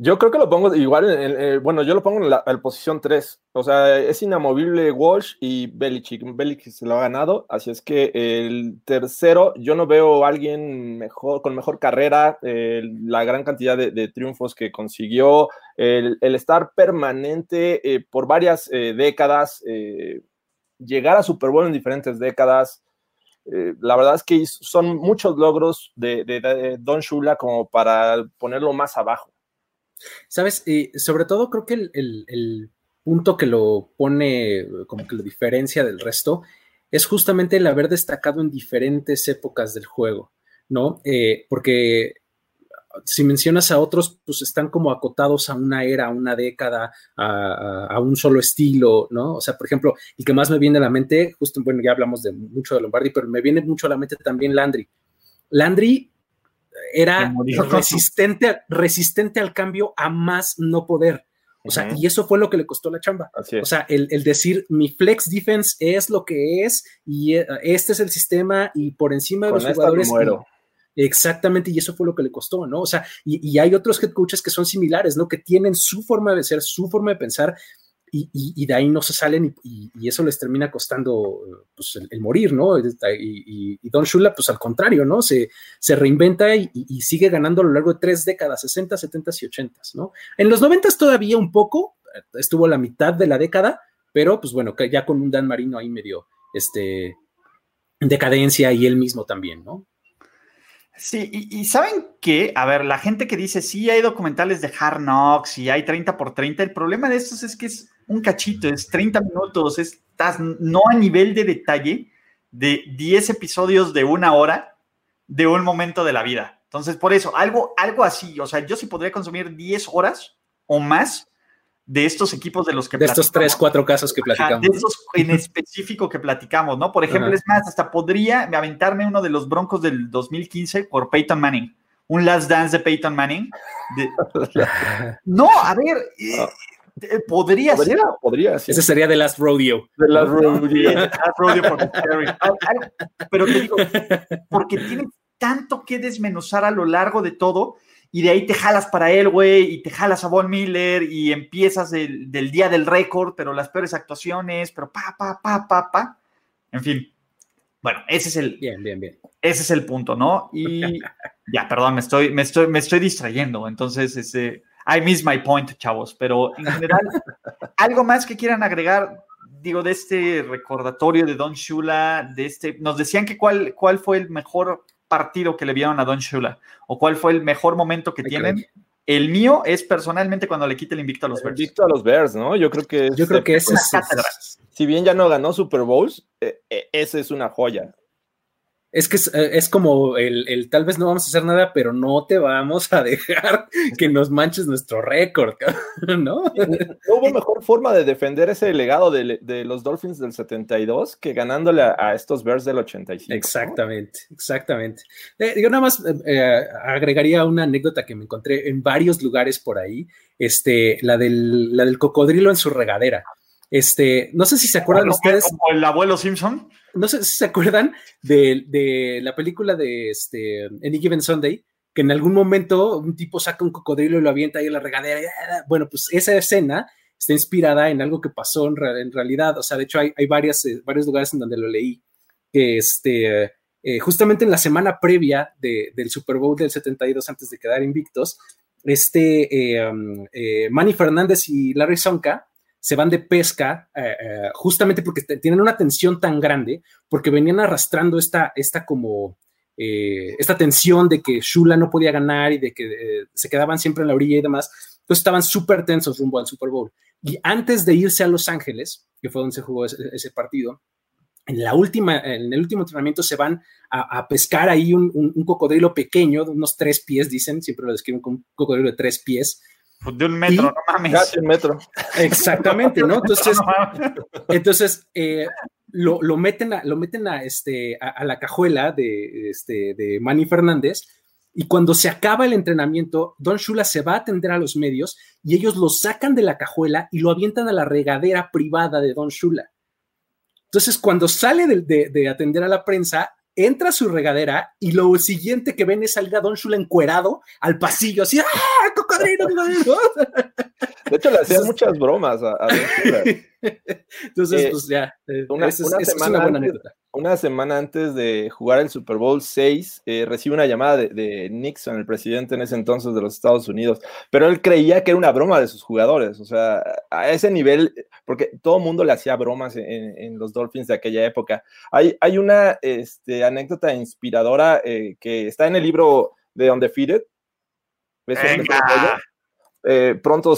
Yo creo que lo pongo igual, en, eh, bueno, yo lo pongo en la, posición 3. O sea, es inamovible Walsh y Belichick. Belichick se lo ha ganado, así es que el tercero, yo no veo a alguien mejor, con mejor carrera, eh, la gran cantidad de, triunfos que consiguió, el, estar permanente eh, por varias décadas, llegar a Super Bowl en diferentes décadas. la verdad es que son muchos logros de, de Don Shula como para ponerlo más abajo. Sabes, y sobre todo creo que el, punto que lo pone, como que lo diferencia del resto, es justamente el haber destacado en diferentes épocas del juego, ¿no? Eh, porque si mencionas a otros, pues están como acotados a una era, a una década, a, un solo estilo, ¿no? O sea, por ejemplo, el que más me viene a la mente, justo, bueno, ya hablamos de mucho de Lombardi, pero me viene mucho a la mente también Landry, Landry era resistente, resistente al cambio a más no poder. O sea, y eso fue lo que le costó la chamba. O sea, el, decir mi flex defense es lo que es y eh, este es el sistema y por encima de los jugadores. exactamente, y eso fue lo que le costó, ¿no? O sea, y, y, hay otros head coaches que son similares, ¿no? Que tienen su forma de ser, su forma de pensar y, de ahí no se salen y, eso les termina costando pues, el, morir, ¿no? Y, Don Shula, pues al contrario, ¿no? Se, se reinventa y, sigue ganando a lo largo de tres décadas, 60, 70 y 80, ¿no? En los 90 todavía un poco, estuvo la mitad de la década, pero pues bueno, ya con un Dan Marino ahí medio, este, decadencia y él mismo también, ¿no? Sí, y, saben que, a ver, la gente que dice, sí, hay documentales de Hard Knocks y hay 30 por 30, el problema de estos es que es un cachito, es 30 minutos, estás no a nivel de detalle de 10 episodios de una hora de un momento de la vida. Entonces, por eso, algo, algo así, o sea, yo sí podría consumir 10 horas o más de estos equipos de los que De estos tres, cuatro casos que platicamos. de estos en específico que platicamos, ¿no? Por ejemplo, es más, hasta podría aventarme uno de los Broncos del 2015 por Peyton Manning. Un Last Dance de Peyton Manning. no, a ver, eh, eh, podría, podría, ser. Podría, Ese sería The Last Rodeo. The Last Rodeo. last Rodeo por Pero te digo, porque tiene tanto que desmenuzar a lo largo de todo y de ahí te jalas para él, güey, y te jalas a Von Miller y empiezas del día del récord, pero las peores actuaciones, pero pa, pa, pa, pa, pa. En fin. Bueno, ese es el. Bien, bien, bien. Ese es el punto, ¿no? Y ya, perdón, me estoy, me estoy, me estoy distrayendo. Entonces, ese. I miss my point, chavos. Pero en general, algo más que quieran agregar, digo, de este recordatorio de Don Shula, de este. Nos decían que cuál, cuál fue el mejor partido que le vieron a Don Shula o cuál fue el mejor momento que tienen. El mío es personalmente cuando le quite el invicto a los Bears. Invicto a los Bears, ¿no? Yo creo que Yo creo que es, Si bien ya no ganó Super Bowls, eh, eh, esa es una joya. Es que es, eh, como el, tal vez no vamos a hacer nada, pero no te vamos a dejar que nos manches nuestro récord, ¿no? No hubo mejor forma de defender ese legado de, los Dolphins del 72 que ganándole a, estos Bears del 85. Exactamente, exactamente. Eh, yo nada más eh, agregaría una anécdota que me encontré en varios lugares por ahí, este, la del, la del cocodrilo en su regadera. Este, no sé si se acuerdan ustedes. Como el abuelo Simpson. No sé si se acuerdan de, la película de este, Any Given Sunday, que en algún momento un tipo saca un cocodrilo y lo avienta ahí en la regadera. Bueno, pues esa escena está inspirada en algo que pasó en, realidad. O sea, de hecho, hay, varias, eh, varios lugares en donde lo leí. Que este, eh, justamente en la semana previa del Super Bowl del 72, antes de quedar invictos, este eh, um, Manny Fernández y Larry Sonka se van de pesca eh, eh, justamente porque tienen una tensión tan grande, porque venían arrastrando esta, esta como, eh, esta tensión de que Shula no podía ganar y de que se quedaban siempre en la orilla y demás, entonces estaban súper tensos rumbo al Super Bowl. Y antes de irse a Los Ángeles, que fue donde se jugó ese, partido, en, la última, en el último entrenamiento se van a, pescar ahí un, cocodrilo pequeño, de unos tres pies, dicen, siempre lo describen como un cocodrilo de tres pies, de un metro, no mames. un metro. Exactamente, ¿no? Entonces, entonces eh, lo, meten, a, lo meten a, este, a, la cajuela de, este, de Manny Fernández. Y cuando se acaba el entrenamiento, Don Shula se va a atender a los medios y ellos lo sacan de la cajuela y lo avientan a la regadera privada de Don Shula. Entonces, cuando sale de, de atender a la prensa, entra a su regadera y lo siguiente que ven es salir a Don Shula encuerado al pasillo, así, ¡ah, De hecho, le hacían muchas bromas a. Entonces, eh, pues ya, eh, una, semana buena antes, una semana antes de jugar el Super Bowl 6, eh, recibe una llamada de, Nixon, el presidente en ese entonces de los Estados Unidos, pero él creía que era una broma de sus jugadores, o sea, a ese nivel, porque todo el mundo le hacía bromas en, los Dolphins de aquella época. Hay, hay una este, anécdota inspiradora que está en el libro de Undefeated. Pronto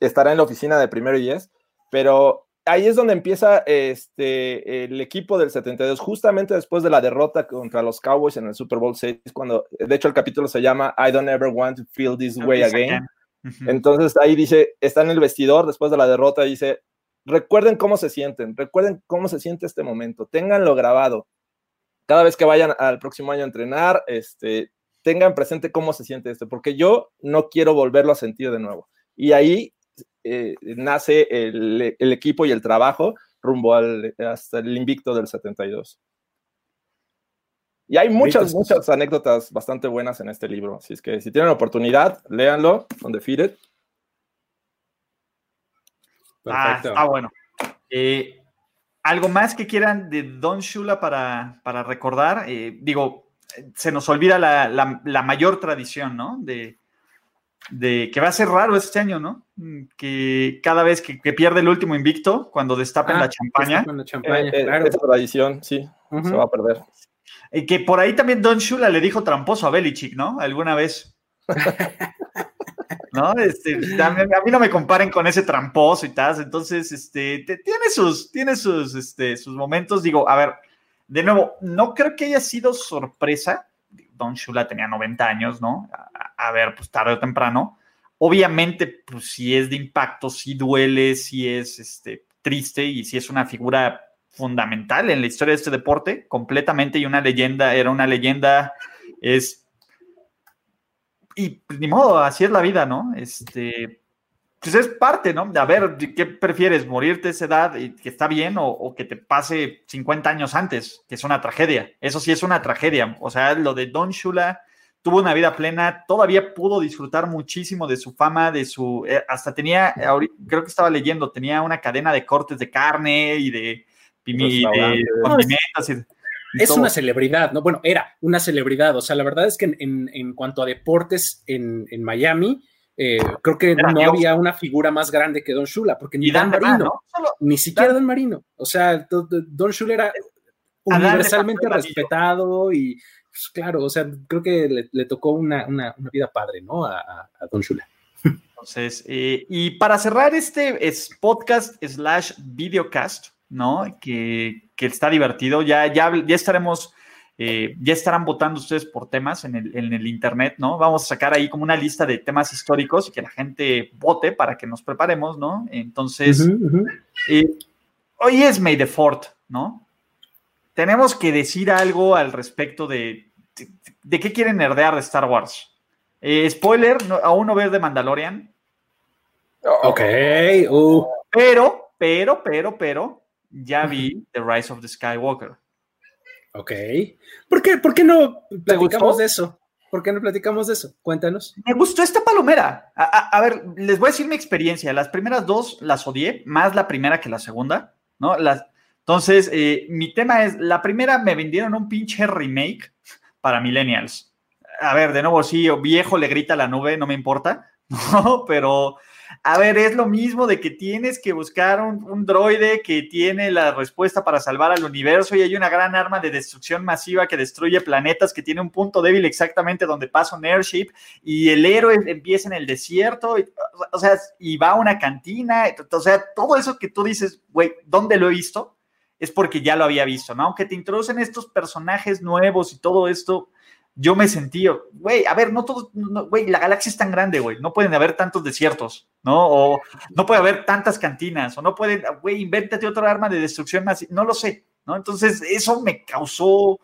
estará en la oficina de primero y diez pero ahí es donde empieza este, el equipo del 72, justamente después de la derrota contra los Cowboys en el Super Bowl 6, cuando, de hecho, el capítulo se llama I don't ever want to feel this way again. Entonces ahí dice, está en el vestidor después de la derrota, dice, recuerden cómo se sienten, recuerden cómo se siente este momento, ténganlo grabado. cada vez que vayan al próximo año a entrenar, este, tengan presente cómo se siente esto, porque yo no quiero volverlo a sentir de nuevo. Y ahí eh, nace el, equipo y el trabajo rumbo al, hasta el invicto del 72. Y hay muchas, muchas anécdotas bastante buenas en este libro. Así es que si tienen oportunidad, léanlo, Undefeated. Ah, Perfecto. Ah, bueno. Eh, ¿Algo más que quieran de Don Shula para, para recordar? Eh, digo, se nos olvida la, mayor tradición, ¿no? De, de, que va a ser raro este año, ¿no? Que cada vez que, pierde el último invicto, cuando destapen ah, la champaña. La champaña eh, claro. Esa tradición, sí, se va a perder. Y que por ahí también Don Shula le dijo tramposo a Belichick, ¿no? Alguna vez. ¿No? Este, a, mí, no me comparen con ese tramposo y tal. Entonces, este, tiene sus, tiene sus, este, sus momentos. Digo, a ver, de nuevo, no creo que haya sido sorpresa. Don Shula tenía 90 años, ¿no? A, ver, pues tarde o temprano. Obviamente, pues si es de impacto, si duele, si es este, triste y si es una figura fundamental en la historia de este deporte, completamente, y una leyenda, era una leyenda, es... Y ni modo, así es la vida, ¿no? Este, pues es parte, ¿no? De a ver, ¿qué prefieres? ¿Morirte a esa edad y que está bien o, que te pase 50 años antes, que es una tragedia? Eso sí es una tragedia. O sea, lo de Don Shula tuvo una vida plena, todavía pudo disfrutar muchísimo de su fama, de su... Eh, hasta tenía, creo que estaba leyendo, tenía una cadena de cortes de carne y de es una celebridad, ¿no? Bueno, era una celebridad. O sea, la verdad es que en, cuanto a deportes en, Miami, eh, creo que no había una figura más grande que Don Shula, porque ni Dan, Marino, ni siquiera Dan, Marino. O sea, Don Shula era universalmente respetado y, pues, claro, o sea, creo que le, tocó una, vida padre, ¿no? A, Don Shula. Entonces, eh, y para cerrar este es podcast slash videocast, ¿no? Que, está divertido. Ya, ya, ya estaremos, eh, ya estarán votando ustedes por temas en el, internet, ¿no? Vamos a sacar ahí como una lista de temas históricos y que la gente vote para que nos preparemos, ¿no? Entonces, eh, hoy es May the Fourth, ¿no? Tenemos que decir algo al respecto de, de, qué quieren herdear de Star Wars. Eh, spoiler, aún no ver de Mandalorian. Ok. Uh. Pero, pero, pero, pero, ya vi The Rise of the Skywalker. Ok. ¿Por qué, ¿Por qué no platicamos de eso? ¿Por qué no platicamos de eso? Cuéntanos. Me gustó esta palomera. A, ver, les voy a decir mi experiencia. Las primeras dos las odié, más la primera que la segunda, ¿no? Las, entonces, eh, mi tema es, la primera me vendieron un pinche remake para millennials. A ver, de nuevo, sí, viejo le grita a la nube, no me importa, ¿no? Pero a ver, es lo mismo de que tienes que buscar un, droide que tiene la respuesta para salvar al universo y hay una gran arma de destrucción masiva que destruye planetas que tiene un punto débil exactamente donde pasa un airship y el héroe empieza en el desierto, o sea, y va a una cantina, o sea, todo eso que tú dices, güey, ¿dónde lo he visto? Es porque ya lo había visto, ¿no? Aunque te introducen estos personajes nuevos y todo esto, yo me sentí, güey, a ver, no todos, güey, la galaxia es tan grande, güey, no pueden haber tantos desiertos, ¿no? O no puede haber tantas cantinas, o no pueden, güey, invéntate otra arma de destrucción más, no lo sé, ¿no? Entonces, eso me causó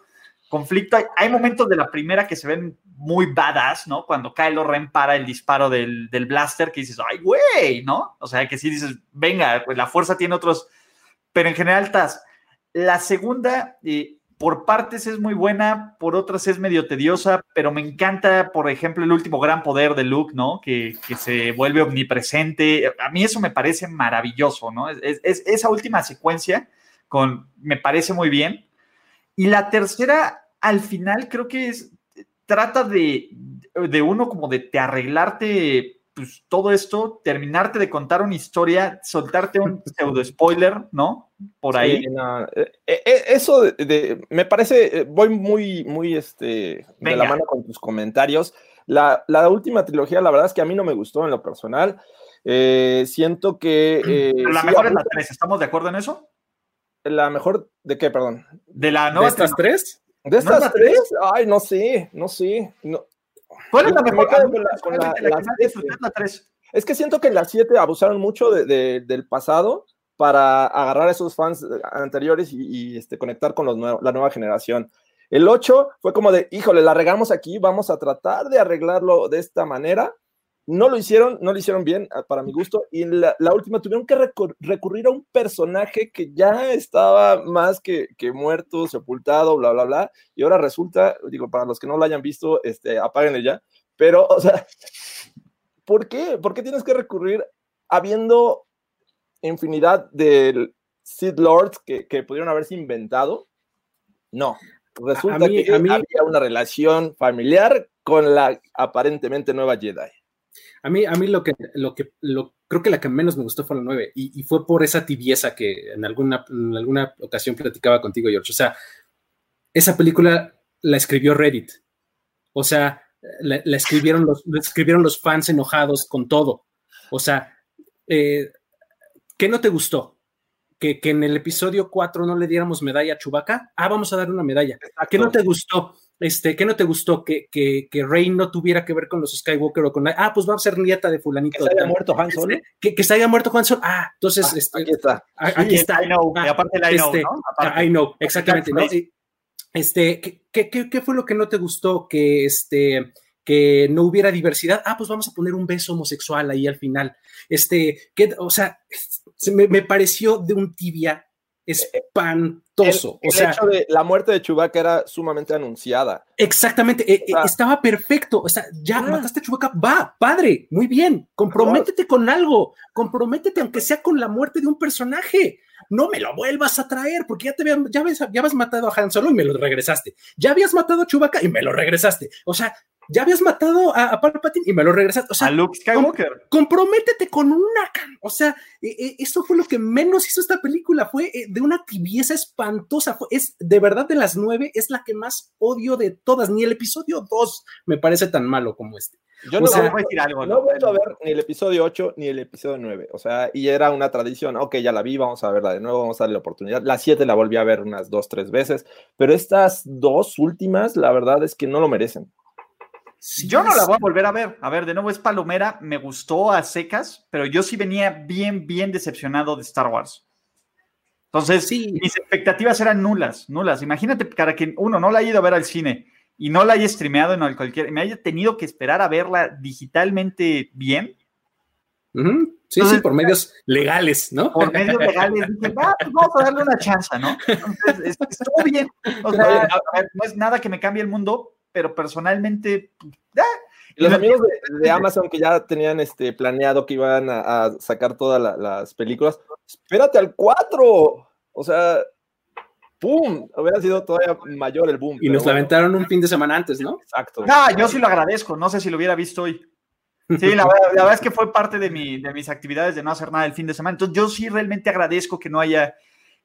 conflicto. Hay, momentos de la primera que se ven muy badass, ¿no? Cuando Kylo Ren para el disparo del, del blaster, que dices, ay, güey, ¿no? O sea, que sí dices, venga, pues la fuerza tiene otros, pero en general estás. La segunda, eh, por partes es muy buena, por otras es medio tediosa, pero me encanta, por ejemplo, el último gran poder de Luke, ¿no? Que, se vuelve omnipresente. A mí eso me parece maravilloso, ¿no? Es, esa última secuencia con, me parece muy bien. Y la tercera, al final, creo que es, trata de, de uno como de te arreglarte pues, todo esto, terminarte de contar una historia, soltarte un pseudo spoiler, ¿no? Por ahí. Eh, eh, eh, eso me parece, voy muy, muy este, de la mano con tus comentarios. La, última trilogía, la verdad es que a mí no me gustó en lo personal. siento que. la mejor es la 3, ¿estamos de acuerdo en eso? La mejor, ¿de qué, perdón? ¿De la nueva? ¿De estas tres? ¿De estas tres? Ay, no sé, no sé. No, ¿Cuál es la mejor? Es que siento que en las 7 abusaron mucho del pasado para agarrar a esos fans anteriores y, este, conectar con los la nueva generación. El 8 fue como de, híjole, la regamos aquí, vamos a tratar de arreglarlo de esta manera. No lo hicieron, no lo hicieron bien ah, para mi gusto. Y la, la última tuvieron que recurrir a un personaje que ya estaba más que, que, muerto, sepultado, bla, bla, bla. Y ahora resulta, digo, para los que no lo hayan visto, este, apáguenle ya. Pero, o sea, ¿por qué? ¿Por qué tienes que recurrir habiendo infinidad de Sith Lords que, que pudieron haberse inventado? No. Resulta que había una relación familiar con la aparentemente nueva Jedi. A mí, a mí lo que, lo que, lo, creo que la que menos me gustó fue la 9 y, fue por esa tibieza que en alguna, en alguna ocasión platicaba contigo, George. O sea, esa película la escribió Reddit. O sea, la, escribieron, los, escribieron los fans enojados con todo. O sea, eh, ¿qué no te gustó? Que, que, en el episodio 4 no le diéramos medalla a Chubaca. Ah, vamos a dar una medalla. ¿Qué no te gustó? Este, ¿qué no te gustó? Que, que, que, Rey no tuviera que ver con los Skywalker o con ah, pues va a ser nieta de fulanito. Que se haya muerto Han Solo. Que, que se haya muerto Han Solo. Ah, entonces, ah, este, aquí está. Aquí está. I know. y aparte la I know, este, ¿no? I know, exactamente. ¿no? Este, ¿qué, qué, ¿qué, fue lo que no te gustó? Que este, que no hubiera diversidad. Ah, pues vamos a poner un beso homosexual ahí al final. Este, que, o sea, me, me pareció de un tibia espantoso. El, o sea, hecho de la muerte de Chewbacca era sumamente anunciada. Exactamente, e, e, estaba perfecto. O sea, ya ah. mataste a Chewbacca, va, padre, muy bien. Comprométete con algo, comprométete aunque sea con la muerte de un personaje. No me lo vuelvas a traer porque ya te habías, ya, habías, ya habías matado a Han Solo y me lo regresaste. Ya habías matado a Chewbacca y me lo regresaste. O sea, ya habías matado a, a Palpatine y me lo regresaste. O sea, a Luke Skywalker. comprométete con una. O sea, e, e, eso fue lo que menos hizo esta película. Fue eh, de una tibieza espantosa. es de verdad de las nueve, es la que más odio de todas. Ni el episodio dos me parece tan malo como este. Yo no, voy a decir algo. No, voy a ver ni el episodio 8 ni el episodio 9. O sea, y era una tradición. Ok, ya la vi, vamos a verla de nuevo, vamos a darle la oportunidad. La 7 la volví a ver unas dos, tres veces. Pero estas dos últimas, la verdad es que no lo merecen. Yo no la voy a volver a ver. A ver, de nuevo es Palomera, me gustó a secas, pero yo sí venía bien, bien decepcionado de Star Wars. Entonces, mis expectativas eran nulas, nulas. Imagínate para que uno no la haya ido a ver al cine y no la haya streameado en cualquier, me haya tenido que esperar a verla digitalmente bien. Sí, sí, por medios legales, ¿no? Por medios legales, dije, pues vamos a darle una chance, ¿no? Entonces, estuvo bien. O sea, no es nada que me cambie el mundo, pero personalmente, los amigos de, Amazon que ya tenían este, planeado que iban a, sacar todas las películas, espérate al 4. O sea, ¡pum! Hubiera sido todavía mayor el boom. Y nos lamentaron un fin de semana antes, ¿no? Exacto. No, yo sí lo agradezco. No sé si lo hubiera visto hoy. Sí, la, la verdad es que fue parte de, mi, de mis actividades de no hacer nada el fin de semana. Entonces, yo sí realmente agradezco que no haya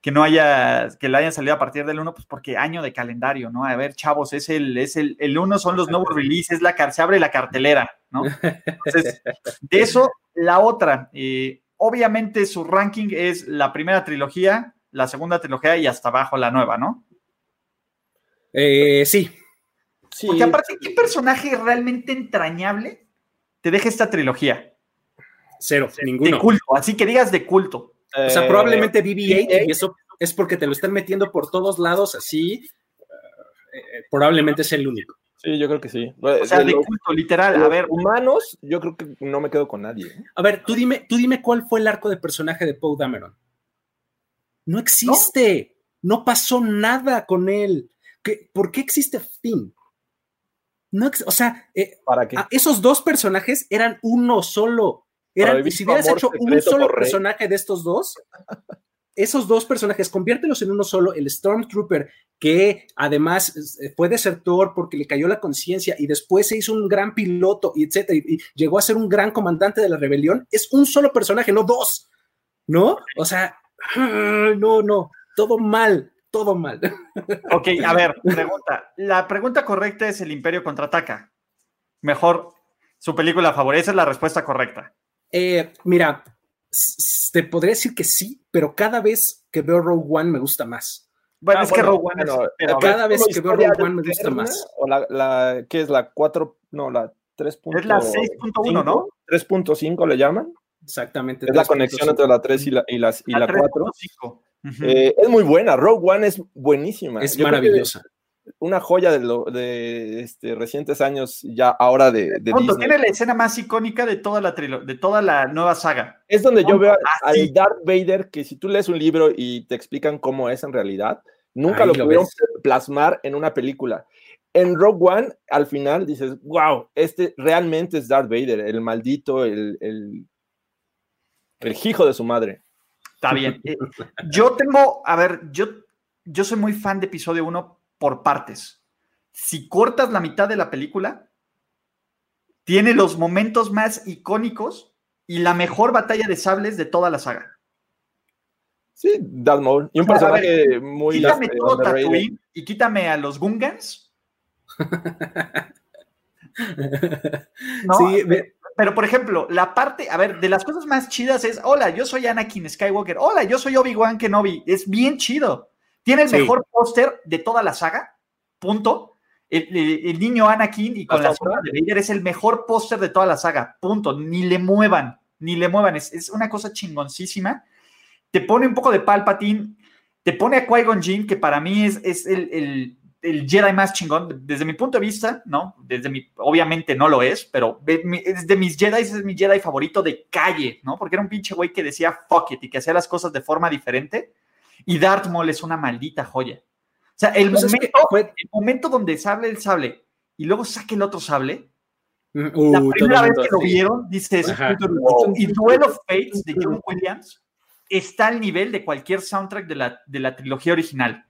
que no haya, que le hayan salido a partir del 1, pues porque año de calendario, ¿no? A ver, chavos, es el, es el, el 1 son los nuevos releases, la, se abre la cartelera, ¿no? Entonces, de eso, la otra, eh, obviamente su ranking es la primera trilogía, la segunda trilogía y hasta abajo la nueva, ¿no? Eh, sí. sí. Porque aparte, ¿qué personaje realmente entrañable te deja esta trilogía? Cero, ninguno. De culto, así que digas de culto o sea, probablemente BB-8 y eso es porque te lo están metiendo por todos lados así. Eh, eh, probablemente es el único. Sí, yo creo que sí. O sea, de, culto, literal. A ver. Humanos, yo creo que no me quedo con nadie. ¿eh? A ver, tú dime, tú dime cuál fue el arco de personaje de Poe Dameron. No existe. No, pasó nada con él. ¿Por qué existe Finn? No, o sea, ¿Para qué? esos dos personajes eran uno solo si hubieras hecho un solo personaje de estos dos, esos dos personajes, conviértelos en uno solo, el Stormtrooper, que además eh, fue desertor porque le cayó la conciencia y después se hizo un gran piloto, y etcétera, y, llegó a ser un gran comandante de la rebelión, es un solo personaje, no dos, ¿no? O sea, no, no, todo mal, todo mal. Ok, a ver, pregunta. La pregunta correcta es el Imperio contraataca. Mejor, su película favorita, esa es la respuesta correcta. Eh, mira, te podría decir que sí, pero cada vez que veo Rogue One me gusta más. Bueno, ah, es que Rogue One pero cada vez que veo Rogue One me gusta más. O la, la, ¿qué es la 4? No, la 3. Es la 6.1, ¿no? 3.5 le llaman. Exactamente. Es la conexión entre la 3 y la, y y la 4. Eh, es muy buena, Rogue One es buenísima. Es maravillosa. Una joya de, lo, de este, recientes años, ya ahora de, de Tiene la escena más icónica de toda la, de toda la nueva saga. Es donde yo veo al Darth Vader, que si tú lees un libro y te explican cómo es en realidad, nunca lo, pudieron plasmar en una película. En Rogue One, al final dices, wow, este realmente es Darth Vader, el maldito, el, el, el hijo de su madre. Está bien. Eh, yo tengo, a ver, yo, yo soy muy fan de episodio 1 por partes. Si cortas la mitad de la película, tiene los momentos más icónicos y la mejor batalla de sables de toda la saga. Sí, Darth Maul. Y un personaje muy. Quítame todo Tatooine y quítame a los Gungans. ¿No? Sí, pero por ejemplo, la parte, a ver, de las cosas más chidas es, hola, yo soy Anakin Skywalker, hola, yo soy Obi-Wan Kenobi, es bien chido. Tiene el mejor póster de toda la saga, punto. El, niño Anakin y con la sombra de Vader es el mejor póster de toda la saga, punto. Ni le muevan, ni le muevan, es, una cosa chingoncísima. Te pone un poco de Palpatine, te pone a Qui-Gon Jinn, que para mí es, es el el Jedi más chingón, desde mi punto de vista, ¿no? Desde mi, obviamente no lo es, pero de mis Jedi es mi Jedi favorito de calle, ¿no? Porque era un pinche güey que decía fuck it y que hacía las cosas de forma diferente. Y Darth Maul es una maldita joya. O sea, el, pues momento, el momento donde sable el sable y luego saque el otro sable, mm, la uh, primera vez que lo vieron, dices, y Duel of Fates de John Williams está al nivel de cualquier soundtrack de la, de la trilogía original.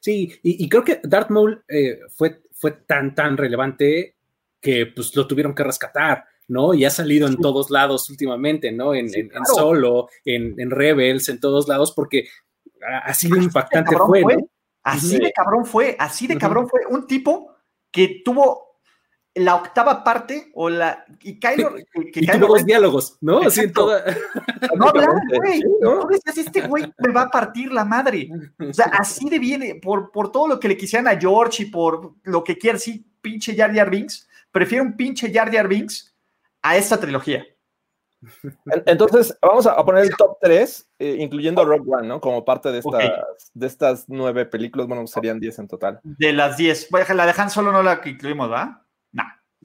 Sí, y, creo que Darth Maul eh, fue, fue tan, tan relevante que pues lo tuvieron que rescatar, ¿no? Y ha salido en todos lados últimamente, ¿no? En, Solo, en, Rebels, en todos lados, porque así de impactante fue, Así de cabrón fue, así de cabrón fue. Un tipo que tuvo la octava parte o la y Kylo que, y tuvo dos diálogos, ¿no? Así toda... No hablar, güey. ¿no? decías, este güey me va a partir la madre. O sea, así de bien, por, por todo lo que le quisieran a George y por lo que quiera, sí, pinche Jar Jar Binks. Prefiero un pinche Jar Jar Binks a esta trilogía. Entonces, vamos a poner el top 3, eh, incluyendo Rogue One, ¿no? Como parte de estas, de estas nueve películas, bueno, serían 10 en total. De las 10. La dejan solo no la incluimos, ¿va?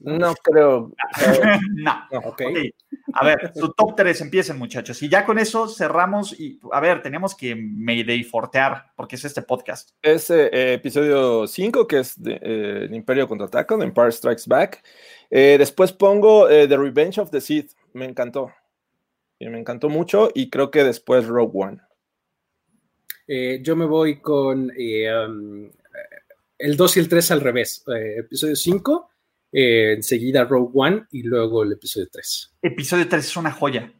No creo. no. okay. A ver, su top 3 empiecen, muchachos. Y ya con eso cerramos. Y a ver, tenemos que Mayday fortear, porque es este podcast. Es eh, episodio 5, que es de, eh, el Imperio contraataca, The Empire Strikes Back. Eh, después pongo The Revenge of the Sith. Me encantó. me encantó mucho. Y creo que después Rogue One. yo me voy con um, el 2 y el 3 al revés. episodio 5 eh, enseguida Rogue One y luego el episodio 3. Episodio 3 es una joya.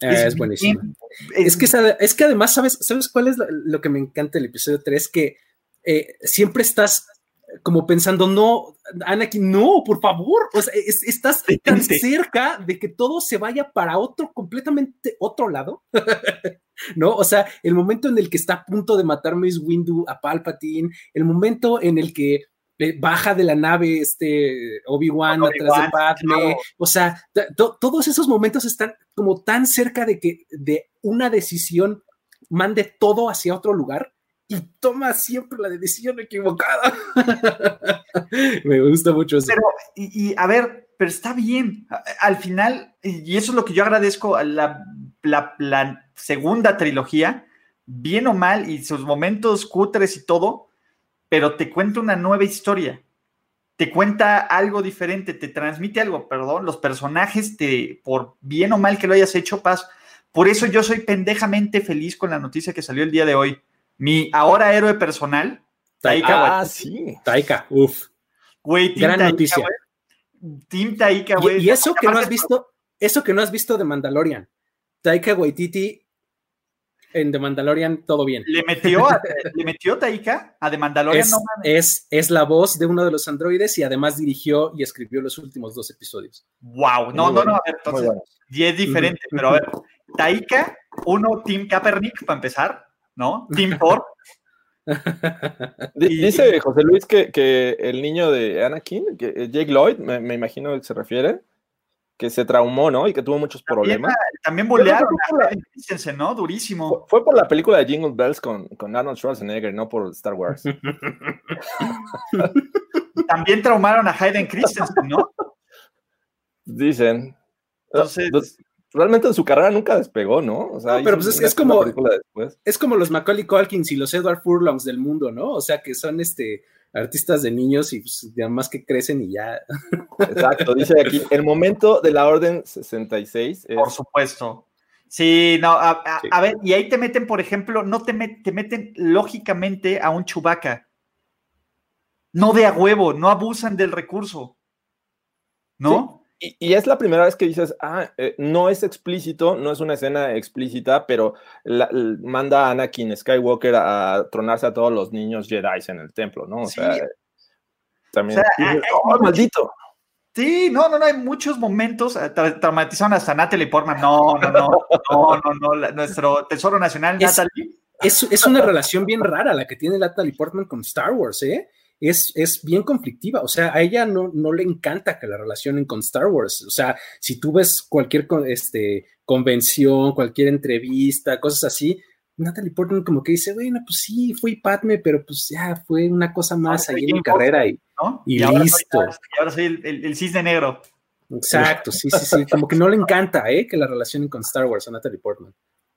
Ah, es, buenísimo. es, que, es que además, ¿sabes, ¿sabes cuál es lo, que me encanta del episodio 3? Que eh, siempre estás como pensando, no, Anakin, no, por favor, o sea, estás tan cerca de que todo se vaya para otro, completamente otro lado, ¿no? O sea, el momento en el que está a punto de matar Mace Windu a Palpatine, el momento en el que baja de la nave este Obi-Wan atrás de Padme, o sea, todos esos momentos están como tan cerca de que de una decisión mande todo hacia otro lugar y toma siempre la decisión equivocada. Me gusta mucho eso. Pero, y, a ver, pero está bien. Al final, y eso es lo que yo agradezco a la, la, la segunda trilogía, bien o mal, y sus momentos cutres y todo, pero te cuenta una nueva historia. Te cuenta algo diferente, te transmite algo, perdón, los personajes, te, por bien o mal que lo hayas hecho, paz. Por eso yo soy pendejamente feliz con la noticia que salió el día de hoy. Mi ahora héroe personal, Taika. Ah, sí. Taika, uff. Güey, Gran noticia. Team Taika, güey. Y, eso que no has visto, eso que no has visto de Mandalorian. Taika Waititi en The Mandalorian todo bien. ¿Le metió, a, ¿le metió Taika a The Mandalorian? Es, no, es, es, la voz de uno de los androides y además dirigió y escribió los últimos dos episodios. Wow, no, no, no, a ver, entonces, y es diferente, pero a ver, Taika, uno, Team Kaepernick, para empezar, ¿no? Team Thor. Dice José Luis que, que, el niño de Anakin, que Jake Lloyd, me, me imagino que se refiere, que se traumó, ¿no? Y que tuvo muchos problemas. También bolearon a ¿no? Durísimo. Fue, por la película de Jingle Bells con, con Arnold Schwarzenegger, no por Star Wars. también traumaron a Hayden Christensen, ¿no? Dicen. Entonces. Realmente en su carrera nunca despegó, ¿no? O sea, pero pues es, como es como los Macaulay Culkins y los Edward Furlongs del mundo, ¿no? O sea, que son este artistas de niños y pues, además que crecen y ya. Exacto, dice aquí, el momento de la orden 66. Por supuesto. Sí, no, a, ver, y ahí te meten, por ejemplo, no te, te meten lógicamente a un chubaca. No de a huevo, no abusan del recurso. ¿No? Y, es la primera vez que dices, ah, eh, no es explícito, no es una escena explícita, pero manda a Anakin Skywalker a, tronarse a todos los niños Jedi en el templo, ¿no? O sea, también. oh, maldito. Sí, no, no, no, hay muchos momentos, eh, traumatizaron hasta Natalie Portman, no, no, no, no, no, no, nuestro tesoro nacional, Natalie. Es, es una relación bien rara la que tiene Natalie Portman con Star Wars, ¿eh? Es, bien conflictiva. O sea, a ella no, no le encanta que la relacionen con Star Wars. O sea, si tú ves cualquier este, convención, cualquier entrevista, cosas así, Natalie Portman como que dice, bueno, pues sí, fui Padme, pero pues ya fue una cosa más ahí en mi carrera y, y, listo. y ahora soy el, el, cisne negro. Exacto, sí, sí, sí, como que no le encanta, ¿eh? Que la relacionen con Star Wars a Natalie Portman.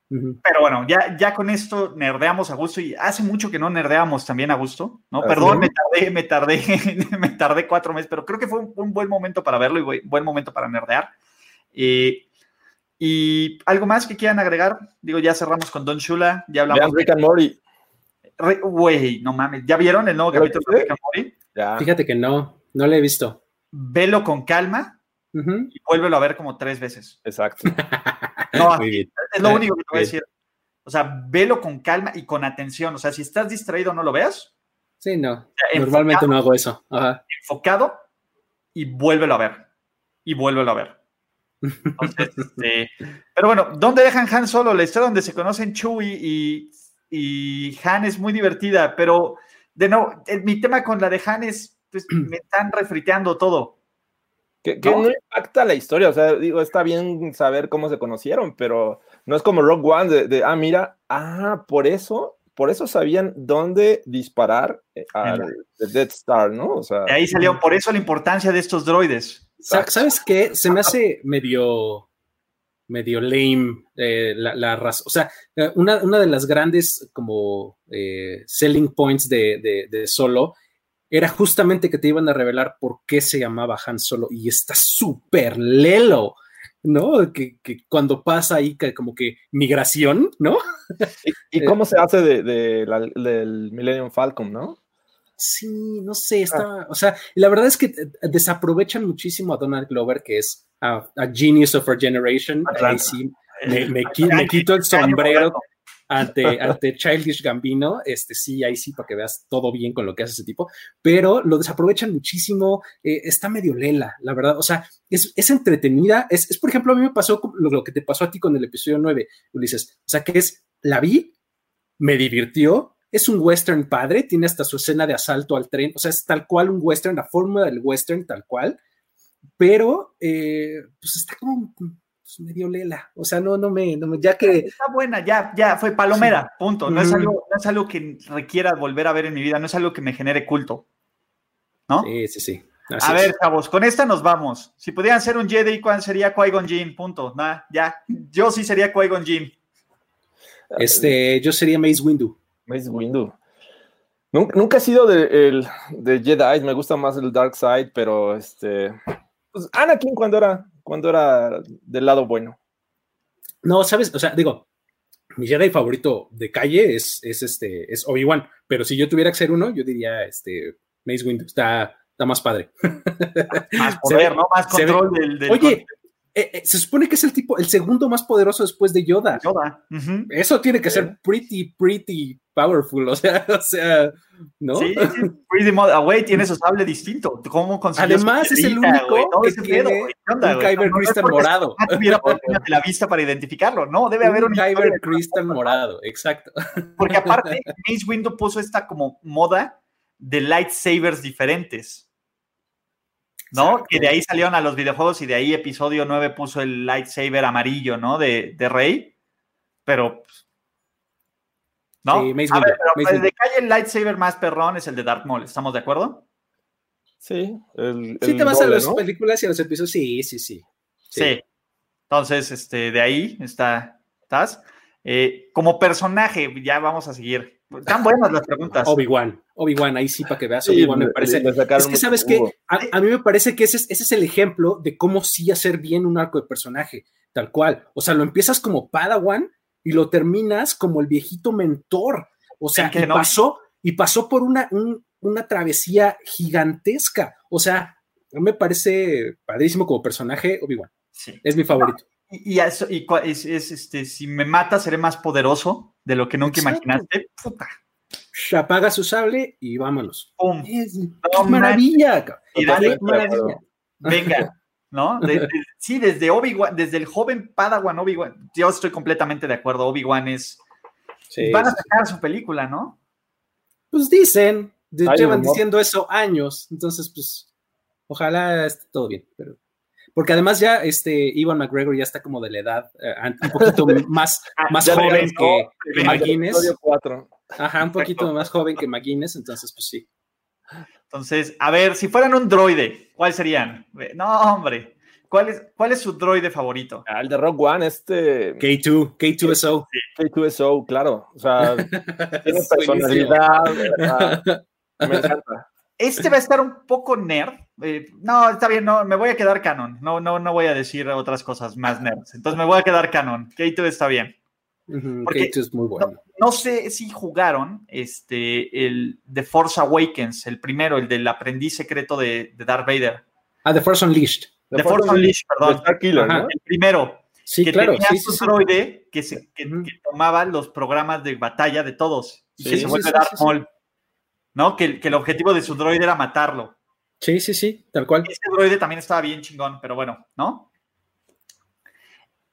Pero bueno, ya, ya con esto nerdeamos a gusto y hace mucho que no nerdeamos también a gusto, ¿no? Perdón, me tardé, me tardé, me tardé cuatro meses, pero creo que fue un, buen momento para verlo y buen momento para nerdear. Eh, y algo más que quieran agregar, digo, ya cerramos con Don Shula, ya hablamos. Rick and Morty. Güey, no mames, ¿ya vieron el nuevo capítulo de Rick and Morty? Fíjate que no, no lo he visto. Velo con calma y vuélvelo a ver como tres veces. Exacto. No, es lo único que te voy a decir. O sea, velo con calma y con atención. O sea, si estás distraído, no lo veas. Sí, no. Normalmente no hago eso. Enfocado y vuélvelo a ver. Y vuélvelo a ver. Este, pero bueno, ¿dónde dejan Han solo? La historia donde se conocen Chewie y, y Han es muy divertida, pero de nuevo, mi tema con la de Han es, pues, me están refriteando todo. Que, ¿No? impacta la historia, o sea, digo, está bien saber cómo se conocieron, pero no es como Rock One de, ah, mira, ah, por eso, por eso sabían dónde disparar eh, al Dead Star, ¿no? O sea, ahí salió, por eso la importancia de estos droides. ¿Sabes qué? Se me hace medio, medio lame eh, la, raza. O sea, eh, una, una, de las grandes como selling points de, de Solo era justamente que te iban a revelar por qué se llamaba Han Solo y está súper lelo, ¿no? Que, cuando pasa ahí como que migración, ¿no? ¿Y, cómo se hace de, del Millennium Falcon, no? Sí, no sé, está, ah. o sea, la verdad es que desaprovechan muchísimo a Donald Glover, que es a, Genius of Our Generation. Ahí sí, me, quito el sombrero ante, ante Childish Gambino, este sí, ahí sí, para que veas todo bien con lo que hace ese tipo, pero lo desaprovechan muchísimo, eh, está medio lela, la verdad, o sea, es, es entretenida, es, es, por ejemplo, a mí me pasó lo, lo, que te pasó a ti con el episodio 9, Ulises, o sea, que es, la vi, me divirtió, es un western padre, tiene hasta su escena de asalto al tren, o sea, es tal cual un western, la forma del western tal cual, pero eh, pues está como pues, medio lela. O sea, no, no me, no ya que. Está buena, ya, ya, fue palomera, punto. No, es algo, no es algo que requiera volver a ver en mi vida, no es algo que me genere culto. ¿No? Sí, sí, sí. a ver, chavos, con esta nos vamos. Si pudieran ser un Jedi, ¿cuál sería Qui-Gon Jinn? Punto. Nada, ya. Yo sí sería Qui-Gon Jinn. Este, yo sería Mace Windu. Mace Windu. Nunca, he sido de, de Jedi, me gusta más el Dark Side, pero este. Pues Anakin cuando era cuando era del lado bueno. No, sabes, o sea, digo, mi Jedi favorito de calle es, es este, es Obi-Wan, pero si yo tuviera que ser uno, yo diría este Mace Windu, está, está más padre. Más poder, ¿no? Más control del, Oye, eh, eh, se supone que es el tipo, el segundo más poderoso después de Yoda. Yoda. Eso tiene que ser pretty, pretty powerful, o sea, o sea, ¿no? Sí, sí, pretty Away tiene su sable distinto. ¿Cómo Además, es el único que tiene un Kyber Crystal morado. No la vista para identificarlo, ¿no? Debe haber un Kyber Crystal morado, exacto. Porque aparte, Mace Windu puso esta como moda de lightsabers diferentes. ¿No? Que de ahí salieron a los videojuegos y de ahí episodio 9 puso el lightsaber amarillo, ¿no? De, de Rey. Pero. ¿No? Sí, a ver, pero el de calle el lightsaber más perrón es el de Darth Maul, ¿estamos de acuerdo? Sí. El, sí, te vas a las películas y a los episodios, sí, sí, sí. Sí. Entonces, este, de ahí está, estás. Eh, como personaje, ya vamos a seguir. Están buenas las preguntas. Obi-Wan, Obi-Wan, ahí sí para que veas. Obi-Wan me parece. Es que sabes que a, mí me parece que ese es, ese es el ejemplo de cómo sí hacer bien un arco de personaje, tal cual. O sea, lo empiezas como Padawan y lo terminas como el viejito mentor. O sea, que pasó, y pasó por una, una travesía gigantesca. O sea, me parece padrísimo como personaje Obi-Wan. Es mi favorito. Y, eso, y es, este, si me mata, seré más poderoso de lo que nunca imaginaste. Puta. Apaga su sable y vámonos. Es, maravilla, maravilla. Venga, ¿no? sí, desde Obi-Wan, desde el joven Padawan Obi-Wan, yo estoy completamente de acuerdo. Obi-Wan es. van a sacar su película, ¿no? Pues dicen, llevan diciendo eso años, entonces, pues, ojalá esté todo bien, pero porque además ya este Ivan McGregor ya está como de la edad eh, un poquito más, ah, más joven que, que McGuinness. Ajá, un poquito más joven que McGuinness, entonces pues sí. Entonces, a ver, si fueran un droide, ¿cuál serían? No, hombre. ¿Cuál es, ¿Cuál es su droide favorito? Ah, el de Rock One, este. K2, K2SO. K2SO, claro. O sea, tiene personalidad. me encanta. Este va a estar un poco nerd. Eh, no, está bien, no, me voy a quedar canon. No, no, no voy a decir otras cosas más nerds. Entonces me voy a quedar canon. K2 está bien. K2 es muy bueno. No, sé si jugaron este, el The Force Awakens, el primero, el del aprendiz secreto de, Darth Vader. Ah, The Force Unleashed. The, Force, Unleashed, perdón. El primero. Sí, que claro. tenía su droide que, se, que, tomaba los programas de batalla de todos y que se vuelve Darth Maul. ¿No? Que, el objetivo de su droide era matarlo. Sí, sí, sí, tal cual. Ese droide también estaba bien chingón, pero bueno, ¿no?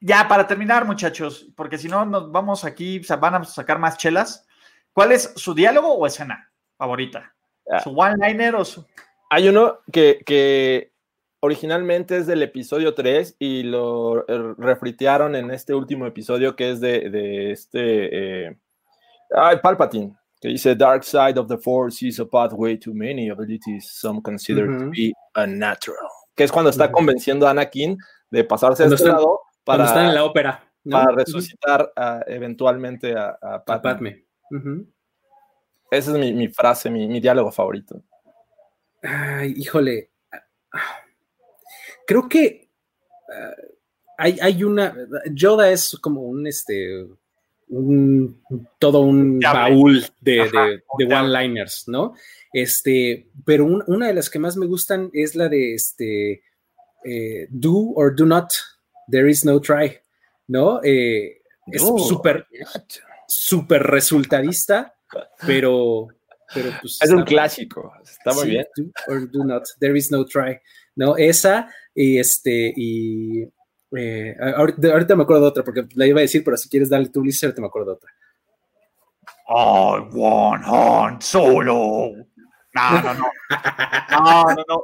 Ya, para terminar, muchachos, porque si no nos vamos aquí, van a sacar más chelas. ¿Cuál es su diálogo o escena favorita? Ah. ¿Su one-liner o su...? Hay uno que, originalmente es del episodio 3 y lo eh, refritearon en este último episodio que es de, este... Eh, Palpatine que dice Dark side of the force is a pathway to many abilities some consider to be unnatural. Que es cuando está convenciendo a Anakin de pasarse a este lado para estar en la ópera, para resucitar eventualmente a, a Padme. Esa es mi, mi frase, mi, mi, diálogo favorito. Ay, híjole. Creo que ah, hay, hay, una. Yoda es como un este todo un baúl de, one-liners, ¿no? Este, pero una de las que más me gustan es la de este, eh, do or do not, there is no try, ¿no? Eh, es súper, súper resultadista, pero, pues, es un clásico, está muy bien. Do or do not, there is no try, ¿no? Esa, y este, y eh, ahorita, me acuerdo de otra, porque la iba a decir, pero si quieres darle tu list, ahorita me acuerdo de otra. I want Han Solo. No, no, no. No, no, no.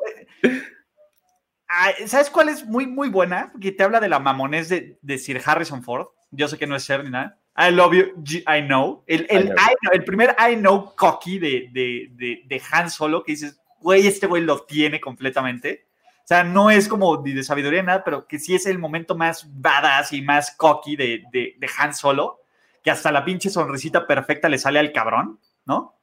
¿Sabes cuál es muy, muy buena? Que te habla de la mamonés de, de Sir Harrison Ford. Yo sé que no es ser ni nada. I love you, I know. El, el, el primer I know cocky de, de, de, de Han Solo, que dices, güey, este güey lo tiene completamente. O sea, no es como de sabiduría nada, pero que sí es el momento más badass y más cocky de, de, Han Solo, que hasta la pinche sonrisita perfecta le sale al cabrón, ¿no?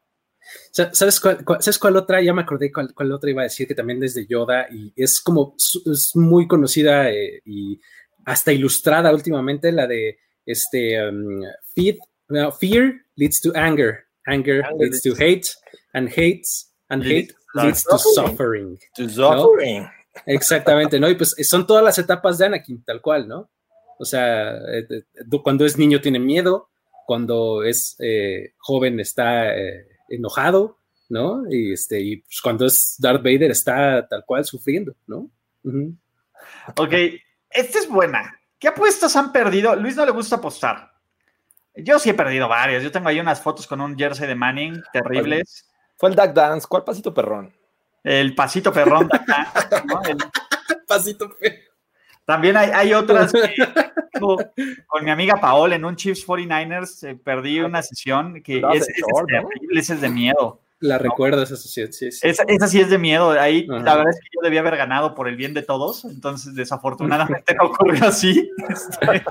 ¿Sabes cuál, ¿Sabes cuál otra? Ya me acordé cuál, cuál, otra iba a decir, que también desde Yoda, y es como, es muy conocida eh, y hasta ilustrada últimamente, la de este, um, fear, leads to anger, anger, leads to hate, and hates, and hate leads to suffering. To suffering. Exactamente, ¿no? Y pues son todas las etapas de Anakin, tal cual, ¿no? O sea, eh, eh, cuando es niño tiene miedo, cuando es eh, joven está enojado, ¿no? Y, este, y pues cuando es Darth Vader está tal cual sufriendo, ¿no? Ok, esta es buena. ¿Qué apuestas han perdido? Luis no le gusta apostar. Yo sí he perdido varias. Yo tengo ahí unas fotos con un jersey de Manning terribles. Fue el Duck Dance. ¿Cuál pasito perrón? El pasito perrón pasito perrón. También hay, otras con mi amiga Paola en un Chiefs 49ers eh, perdí una sesión que es, es, es de miedo. La recuerdo esa sesión, sí, sí. Esa, sí es de miedo. Ahí la verdad es que yo debía haber ganado por el bien de todos, entonces desafortunadamente no ocurrió así. Este,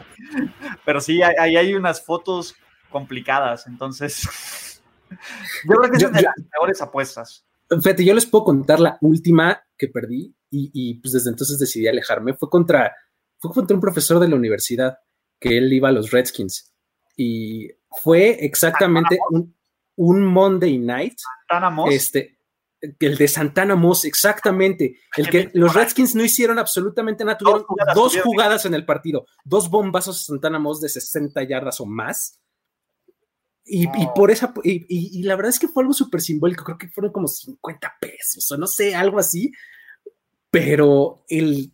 pero sí, ahí hay unas fotos complicadas, entonces yo creo que es de las peores apuestas. Fíjate, yo les puedo contar la última que perdí y, pues desde entonces decidí alejarme. Fue contra, fue contra un profesor de la universidad que él iba a los Redskins y fue exactamente un, un Monday Night. Santana Moss. Este, el de Santana Moss, exactamente. El que los Redskins no hicieron absolutamente nada. Tuvieron dos jugadas, en el partido, dos bombazos a Santana Moss de 60 yardas o más. Y, por esa, y, la verdad es que fue algo súper simbólico, creo que fueron como 50 pesos o no sé, algo así, pero el,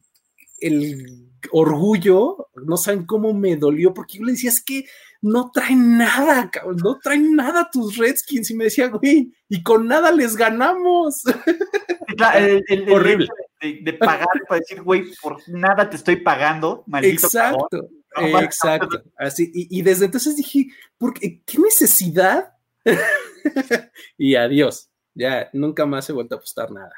el orgullo, no saben cómo me dolió, porque yo le decía, es que no traen nada, cabrón, no traen nada tus Redskins, y me decía, güey, y con nada les ganamos. Horrible. De, pagar para decir, güey, por nada te estoy pagando, maldito. Exacto. Exacto, así, y, desde entonces dije, ¿por qué, necesidad? y adiós, ya nunca más he vuelto a apostar nada.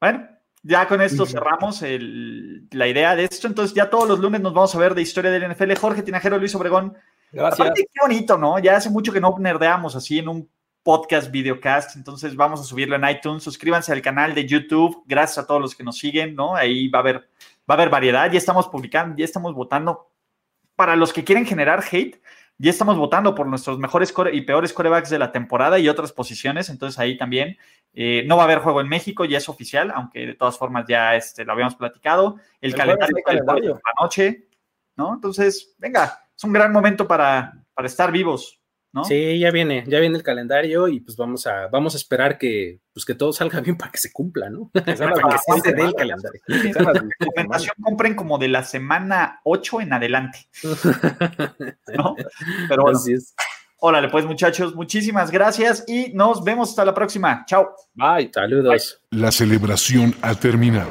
Bueno, ya con esto cerramos la idea de esto, entonces ya todos los lunes nos vamos a ver de historia del NFL. Jorge Tinajero, Luis Obregón. Gracias. qué bonito, ¿no? Ya hace mucho que no nerdeamos así en un podcast, videocast, entonces vamos a subirlo en iTunes. Suscríbanse al canal de YouTube, gracias a todos los que nos siguen, ¿no? Ahí va a haber va a haber variedad, ya estamos publicando, ya estamos votando. Para los que quieren generar hate, ya estamos votando por nuestros mejores y peores corebacks de la temporada y otras posiciones, entonces ahí también eh, no va a haber juego en México, ya es oficial, aunque de todas formas ya este, lo habíamos platicado. El, calendario, calendario. de la noche, ¿no? Entonces, venga, es un gran momento para, para estar vivos. Sí, ya viene, ya viene el calendario y pues vamos a, vamos a esperar que, pues que todo salga bien para que se cumpla, ¿no? para que se dé el calendario. documentación compren como de la semana 8 en adelante. ¿No? Pero bueno. Así es. Órale, pues muchachos, muchísimas gracias y nos vemos hasta la próxima. Chao. Bye. Saludos. La celebración ha terminado.